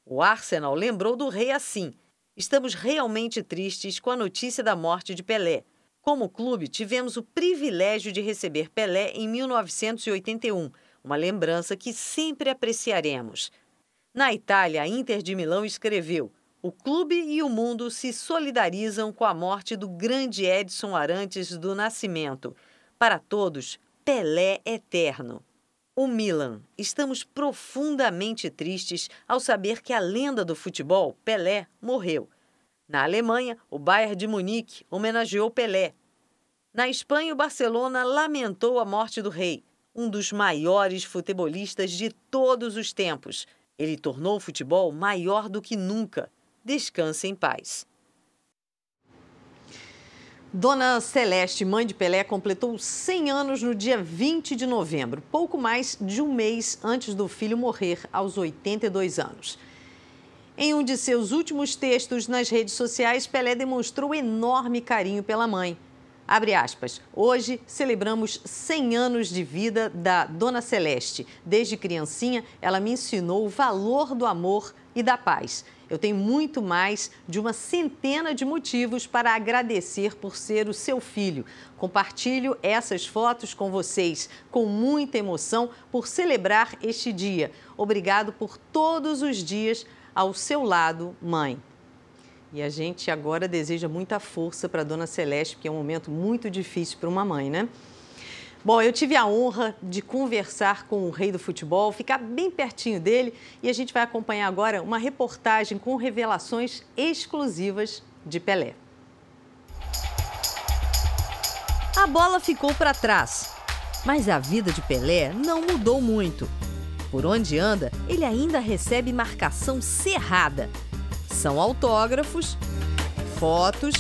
O Arsenal lembrou do rei assim: Estamos realmente tristes com a notícia da morte de Pelé. Como clube, tivemos o privilégio de receber Pelé em 1981, uma lembrança que sempre apreciaremos. Na Itália, a Inter de Milão escreveu: o clube e o mundo se solidarizam com a morte do grande Edson Arantes do Nascimento. Para todos, Pelé eterno. O Milan. Estamos profundamente tristes ao saber que a lenda do futebol, Pelé, morreu. Na Alemanha, o Bayern de Munique homenageou Pelé. Na Espanha, o Barcelona lamentou a morte do rei, um dos maiores futebolistas de todos os tempos. Ele tornou o futebol maior do que nunca Descanse em paz. Dona Celeste, mãe de Pelé, completou 100 anos no dia 20 de novembro, pouco mais de um mês antes do filho morrer, aos 82 anos. Em um de seus últimos textos nas redes sociais, Pelé demonstrou enorme carinho pela mãe. Abre aspas. Hoje celebramos 100 anos de vida da Dona Celeste. Desde criancinha, ela me ensinou o valor do amor e da paz. Eu tenho muito mais de uma centena de motivos para agradecer por ser o seu filho. Compartilho essas fotos com vocês com muita emoção por celebrar este dia. Obrigado por todos os dias ao seu lado, mãe. E a gente agora deseja muita força para a dona Celeste, porque é um momento muito difícil para uma mãe, né? Bom, eu tive a honra de conversar com o rei do futebol, ficar bem pertinho dele e a gente vai acompanhar agora uma reportagem com revelações exclusivas de Pelé. A bola ficou para trás, mas a vida de Pelé não mudou muito. Por onde anda, ele ainda recebe marcação cerrada. São autógrafos, fotos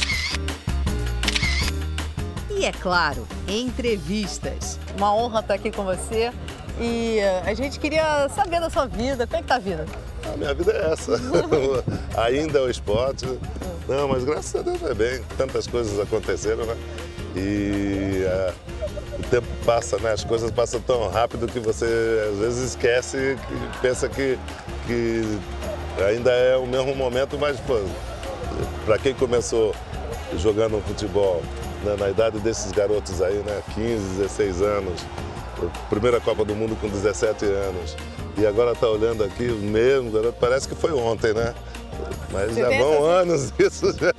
e, é claro, entrevistas. Uma honra estar aqui com você e eh, a gente queria saber da sua vida. Como é que tá a vida? A minha vida é essa. <laughs> Ainda é o esporte. Não, mas graças a Deus vai bem. Tantas coisas aconteceram, né? E é, o tempo passa, né? As coisas passam tão rápido que você às vezes esquece, que pensa que, que ainda é o mesmo momento, mas, para quem começou jogando futebol né, na idade desses garotos aí, né, 15, 16 anos, primeira Copa do Mundo com 17 anos, e agora tá olhando aqui mesmo garoto, parece que foi ontem, né? Mas Você já vão anos <laughs> isso. Já...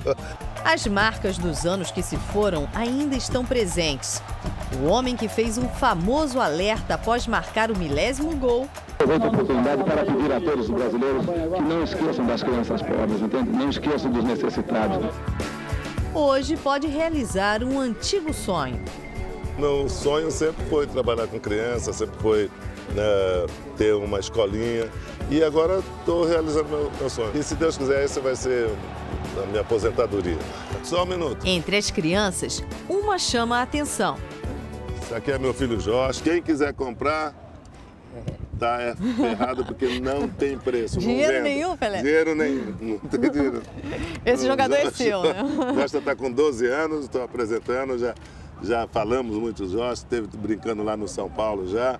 As marcas dos anos que se foram ainda estão presentes. O homem que fez um famoso alerta após marcar o milésimo gol. Aproveito a oportunidade para pedir a todos os brasileiros que não esqueçam das crianças pobres, entende? Não esqueçam dos necessitados. Hoje pode realizar um antigo sonho. Meu sonho sempre foi trabalhar com crianças, sempre foi né, ter uma escolinha. E agora estou realizando meu, meu sonho. E se Deus quiser, esse vai ser a minha aposentadoria. Só um minuto. Entre as crianças, uma chama a atenção. Esse aqui é meu filho Jorge. Quem quiser comprar, tá é ferrado porque não tem preço. Dinheiro nenhum, Pelé? Dinheiro nenhum. Não tem dinheiro. Esse jogador é seu, né? <laughs> Jorge está com 12 anos, estou apresentando, já, já falamos muito do Jorge, esteve brincando lá no São Paulo já.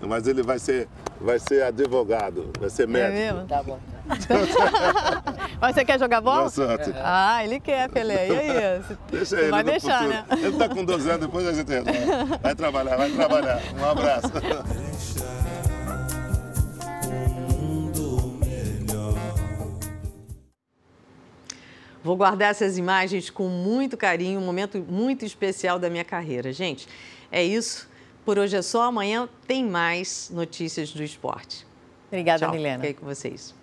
Mas ele vai ser, vai ser advogado, vai ser médico. É mesmo? Tá bom. <laughs> Mas você quer jogar bola? sorte. Ah, ele quer, Pelé. E aí? Deixa ele vai deixar, futuro. né? Ele tá com 12 anos, depois a gente resolve. Vai trabalhar, vai trabalhar. Um abraço. Vou guardar essas imagens com muito carinho, um momento muito especial da minha carreira. Gente, é isso. Por hoje é só. Amanhã tem mais notícias do esporte. Obrigada, Tchau. Milena. Fiquei com vocês.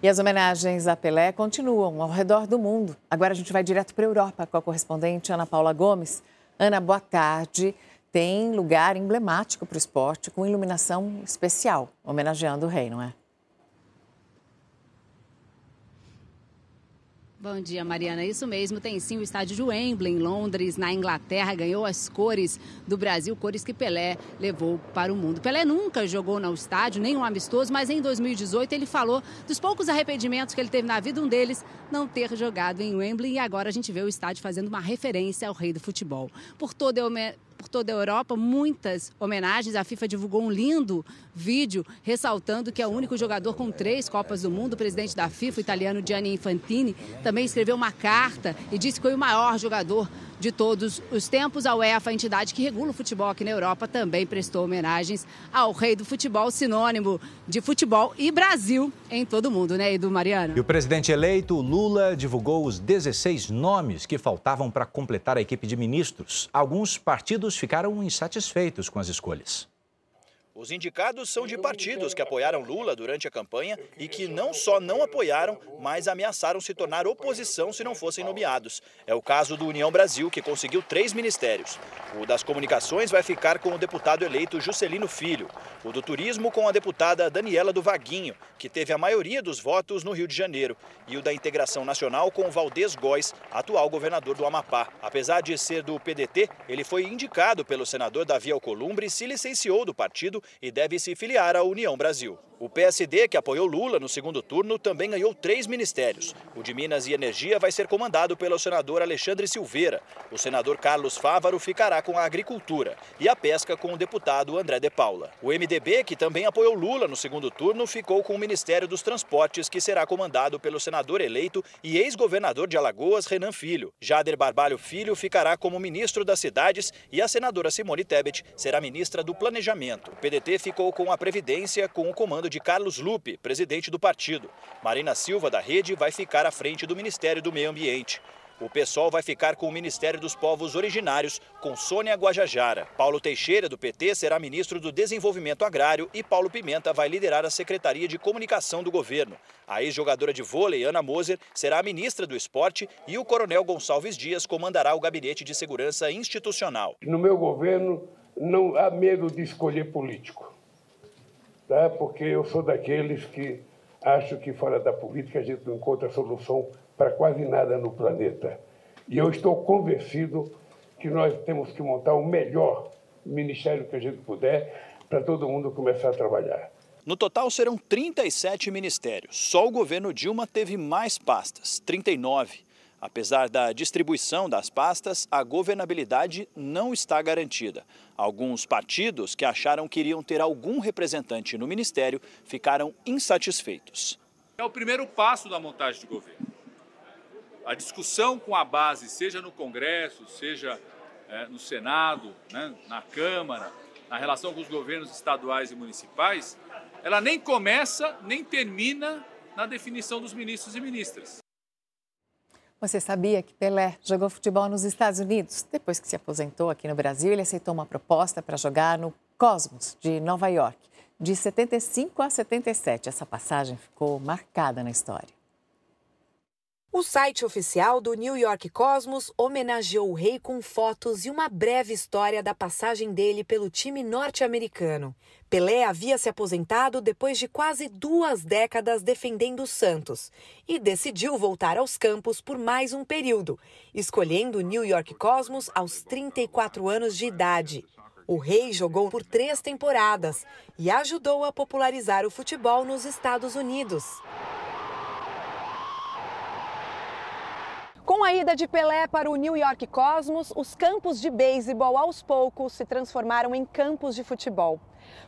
E as homenagens a Pelé continuam ao redor do mundo. Agora a gente vai direto para a Europa com a correspondente Ana Paula Gomes. Ana, boa tarde. Tem lugar emblemático para o esporte com iluminação especial, homenageando o rei, não é? Bom dia, Mariana. Isso mesmo, tem sim o estádio de Wembley, em Londres, na Inglaterra, ganhou as cores do Brasil, cores que Pelé levou para o mundo. Pelé nunca jogou no estádio, nem um amistoso, mas em 2018 ele falou dos poucos arrependimentos que ele teve na vida, um deles não ter jogado em Wembley, e agora a gente vê o estádio fazendo uma referência ao rei do futebol. Por toda por toda a Europa, muitas homenagens. A FIFA divulgou um lindo vídeo ressaltando que é o único jogador com três Copas do Mundo. O presidente da FIFA, o italiano Gianni Infantini, também escreveu uma carta e disse que foi o maior jogador de todos os tempos. A UEFA, a entidade que regula o futebol aqui na Europa, também prestou homenagens ao rei do futebol, sinônimo de futebol e Brasil em todo o mundo, né, Edu Mariano? E o presidente eleito, Lula, divulgou os 16 nomes que faltavam para completar a equipe de ministros. Alguns partidos ficaram insatisfeitos com as escolhas. Os indicados são de partidos que apoiaram Lula durante a campanha e que não só não apoiaram, mas ameaçaram se tornar oposição se não fossem nomeados. É o caso do União Brasil, que conseguiu três ministérios. O das comunicações vai ficar com o deputado eleito Juscelino Filho. O do turismo com a deputada Daniela do Vaguinho, que teve a maioria dos votos no Rio de Janeiro. E o da integração nacional com o Valdez Góes, atual governador do Amapá. Apesar de ser do PDT, ele foi indicado pelo senador Davi Alcolumbre e se licenciou do partido e deve se filiar à União Brasil. O PSD, que apoiou Lula no segundo turno, também ganhou três ministérios. O de Minas e Energia vai ser comandado pelo senador Alexandre Silveira. O senador Carlos Fávaro ficará com a Agricultura e a Pesca com o deputado André de Paula. O MDB, que também apoiou Lula no segundo turno, ficou com o Ministério dos Transportes, que será comandado pelo senador eleito e ex-governador de Alagoas, Renan Filho. Jader Barbalho Filho ficará como ministro das Cidades e a senadora Simone Tebet será ministra do Planejamento. O PDT ficou com a Previdência com o comando de Carlos Lupe, presidente do partido. Marina Silva, da Rede, vai ficar à frente do Ministério do Meio Ambiente. O PSOL vai ficar com o Ministério dos Povos Originários, com Sônia Guajajara. Paulo Teixeira, do PT, será ministro do Desenvolvimento Agrário e Paulo Pimenta vai liderar a Secretaria de Comunicação do governo. A ex-jogadora de vôlei, Ana Moser, será a ministra do Esporte e o coronel Gonçalves Dias comandará o Gabinete de Segurança Institucional. No meu governo, não há medo de escolher político, tá? porque eu sou daqueles que acho que fora da política a gente não encontra solução para quase nada no planeta. E eu estou convencido que nós temos que montar o melhor ministério que a gente puder para todo mundo começar a trabalhar. No total serão 37 ministérios. Só o governo Dilma teve mais pastas, 39. Apesar da distribuição das pastas, a governabilidade não está garantida. Alguns partidos que acharam que iriam ter algum representante no ministério ficaram insatisfeitos. É o primeiro passo da montagem de governo a discussão com a base, seja no Congresso, seja é, no Senado, né, na Câmara, na relação com os governos estaduais e municipais, ela nem começa nem termina na definição dos ministros e ministras. Você sabia que Pelé jogou futebol nos Estados Unidos? Depois que se aposentou aqui no Brasil, ele aceitou uma proposta para jogar no Cosmos de Nova York. De 75 a 77, essa passagem ficou marcada na história. O site oficial do New York Cosmos homenageou o rei com fotos e uma breve história da passagem dele pelo time norte-americano. Pelé havia se aposentado depois de quase duas décadas defendendo o Santos e decidiu voltar aos campos por mais um período, escolhendo o New York Cosmos aos 34 anos de idade. O rei jogou por três temporadas e ajudou a popularizar o futebol nos Estados Unidos. Com a ida de Pelé para o New York Cosmos, os campos de beisebol aos poucos se transformaram em campos de futebol.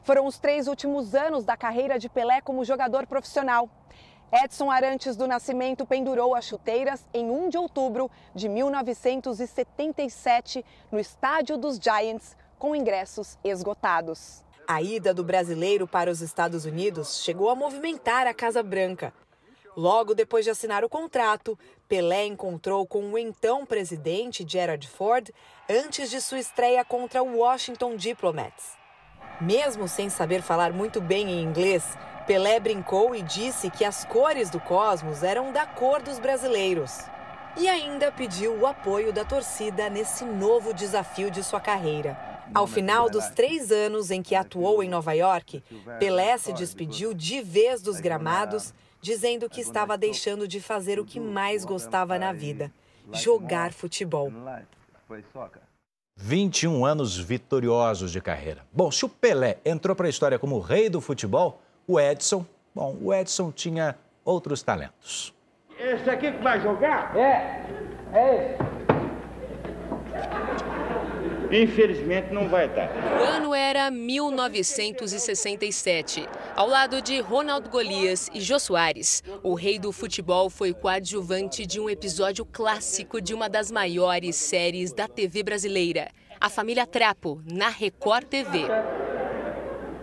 Foram os três últimos anos da carreira de Pelé como jogador profissional. Edson Arantes do Nascimento pendurou as chuteiras em 1 de outubro de 1977 no estádio dos Giants, com ingressos esgotados. A ida do brasileiro para os Estados Unidos chegou a movimentar a Casa Branca. Logo depois de assinar o contrato, Pelé encontrou com o então presidente Gerald Ford antes de sua estreia contra o Washington Diplomats. Mesmo sem saber falar muito bem em inglês, Pelé brincou e disse que as cores do Cosmos eram da cor dos brasileiros. E ainda pediu o apoio da torcida nesse novo desafio de sua carreira. Ao final dos três anos em que atuou em Nova York, Pelé se despediu de vez dos gramados dizendo que estava deixando de fazer o que mais gostava na vida: jogar futebol. 21 anos vitoriosos de carreira. Bom, se o Pelé entrou para a história como o rei do futebol, o Edson, bom, o Edson tinha outros talentos. Esse aqui que vai jogar? É, é esse. Infelizmente não vai dar. O ano era 1967. Ao lado de Ronaldo Golias e Jô Soares, o rei do futebol foi coadjuvante de um episódio clássico de uma das maiores séries da TV brasileira, A Família Trapo, na Record TV.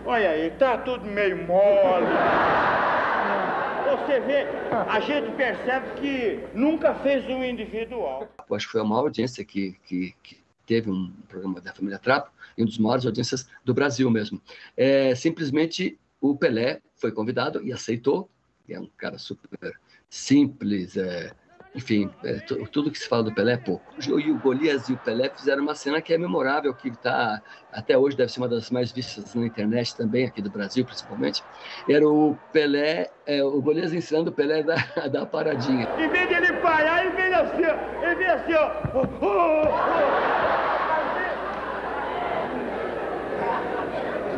Olha aí, tá tudo meio mole. Você vê, a gente percebe que nunca fez um individual. Acho que foi a maior audiência que, que, que teve um programa da família Trapo, e um dos maiores audiências do Brasil mesmo. É, simplesmente o Pelé foi convidado e aceitou, é um cara super simples, é, enfim, é, tudo que se fala do Pelé é pouco. E o Golias e o Pelé fizeram uma cena que é memorável, que está até hoje deve ser uma das mais vistas na internet também, aqui do Brasil principalmente. Era o Pelé, é, o Golias ensinando o Pelé da, paradinha. Em vez de ele parar, ele vem assim, ele vem assim, ó. Oh, oh, oh. Não ri, não ri!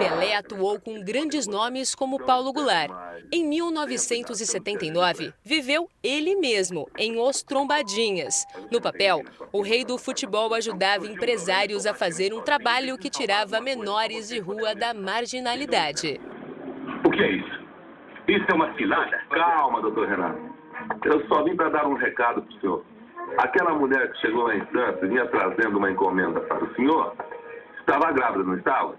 Pelé atuou com grandes nomes como Paulo Goulart. Em 1979, viveu ele mesmo em Os Trombadinhas. No papel, o rei do futebol ajudava empresários a fazer um trabalho que tirava menores de rua da marginalidade. O que é isso? Isso é uma cilada? Calma, doutor Renato. Eu só vim para dar um recado para o senhor. Aquela mulher que chegou lá em Santos vinha trazendo uma encomenda para o senhor, estava grávida, não estava?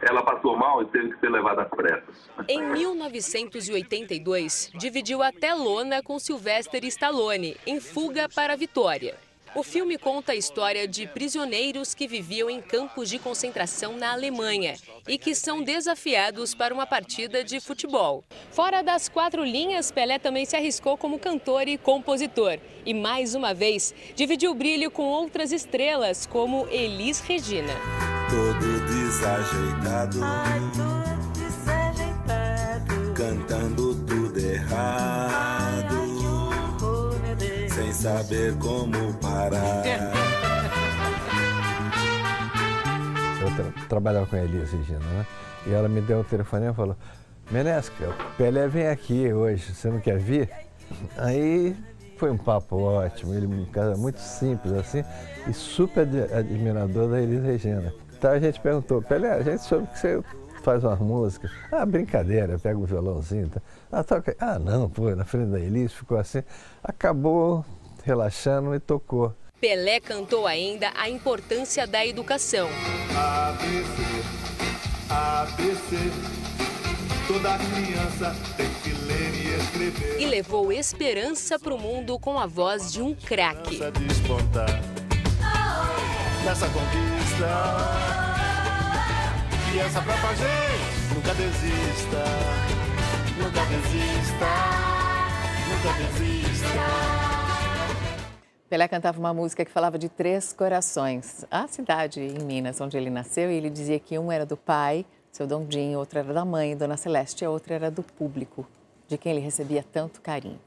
ela passou mal e teve que ser levada às pressas. Em 1982, dividiu a telona com Sylvester Stallone, em Fuga para a Vitória. O filme conta a história de prisioneiros que viviam em campos de concentração na Alemanha e que são desafiados para uma partida de futebol. Fora das quatro linhas, Pelé também se arriscou como cantor e compositor. E mais uma vez, dividiu brilho com outras estrelas, como Elis Regina todo desajeitado, Ai, todo desajeitado. cantando tudo errado, Ai, sem saber como parar. <laughs> Eu tra trabalhava com a Elise Regina, né? E ela me deu o telefone e falou: Menesca, o Pelé vem aqui hoje, você não quer vir? Aí foi um papo ótimo, ele um cara muito simples assim e super admirador da Elis Regina. Então a gente perguntou, Pelé, a gente soube que você faz umas músicas. Ah, brincadeira, pega o um violãozinho. Tá. Ah, toca. Ah, não, pô, na frente da Elis ficou assim. Acabou relaxando e tocou. Pelé cantou ainda a importância da educação. ABC, ABC, toda criança tem que ler e escrever. E levou esperança para o mundo com a voz de um craque nessa conquista. Essa própria gente nunca desista, nunca desista, nunca desista. Pelé cantava uma música que falava de três corações. A cidade em Minas, onde ele nasceu, e ele dizia que um era do pai, seu Dondinho, outro era da mãe, Dona Celeste, e a outra era do público, de quem ele recebia tanto carinho.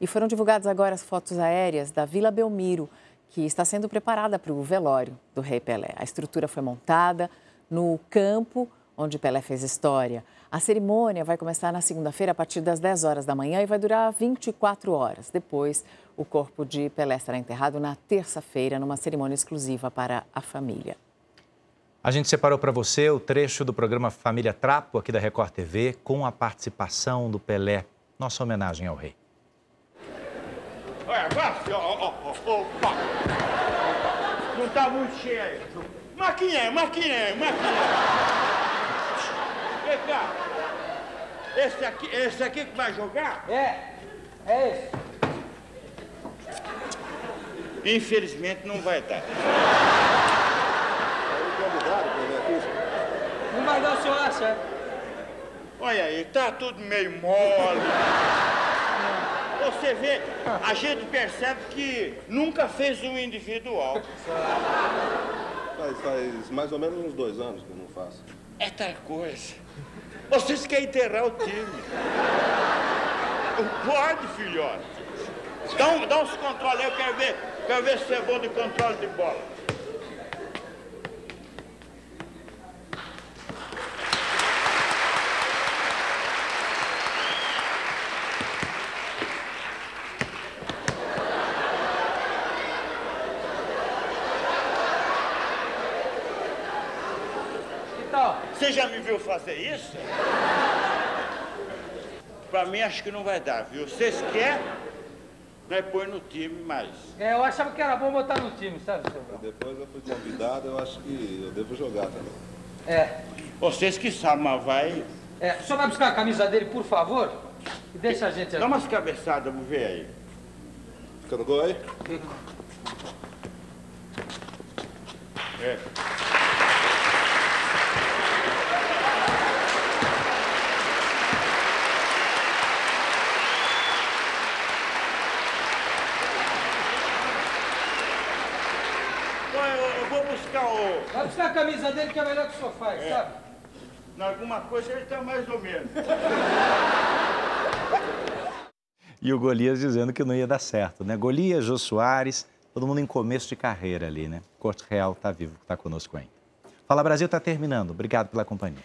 E foram divulgadas agora as fotos aéreas da Vila Belmiro, que está sendo preparada para o velório do rei Pelé. A estrutura foi montada no campo onde Pelé fez história. A cerimônia vai começar na segunda-feira a partir das 10 horas da manhã e vai durar 24 horas. Depois, o corpo de Pelé estará enterrado na terça-feira numa cerimônia exclusiva para a família. A gente separou para você o trecho do programa Família Trapo, aqui da Record TV, com a participação do Pelé. Nossa homenagem ao rei. Olha, vai, ó, ó, ó, opa. Não tá muito cheio aí. Maquinha, maquinha, maquinha. Vem cá. Esse aqui, esse aqui que vai jogar? É, é esse. Infelizmente não vai dar. Não vai dar, o senhor acha? Olha aí, tá tudo meio mole você vê, a gente percebe que nunca fez um individual. Faz, faz mais ou menos uns dois anos que eu não faço. É tal coisa. Vocês querem enterrar o time. Pode, filhote. Dá, dá uns controles aí, eu quero ver, quero ver se você é bom de controle de bola. Você já me viu fazer isso? Pra mim acho que não vai dar, viu? Vocês querem, nós põe no time mais. É, eu achava que era bom botar no time, sabe, seu Depois eu fui convidado, eu acho que eu devo jogar também. É. Vocês que sabem, mas vai. É, o senhor vai buscar a camisa dele, por favor? E deixa a gente aqui. Dá umas cabeçadas, vamos ver aí. Fica no gol aí? Fica. É. Olha, eu, eu vou buscar o. Vai buscar a camisa dele que é melhor que o senhor faz, É. sabe? Em alguma coisa ele tá mais ou menos. <laughs> E o Golias dizendo que não ia dar certo, né? Golias, Jô Soares, todo mundo em começo de carreira ali, né? Corte Real tá vivo, tá conosco ainda. Fala Brasil tá terminando. Obrigado pela companhia.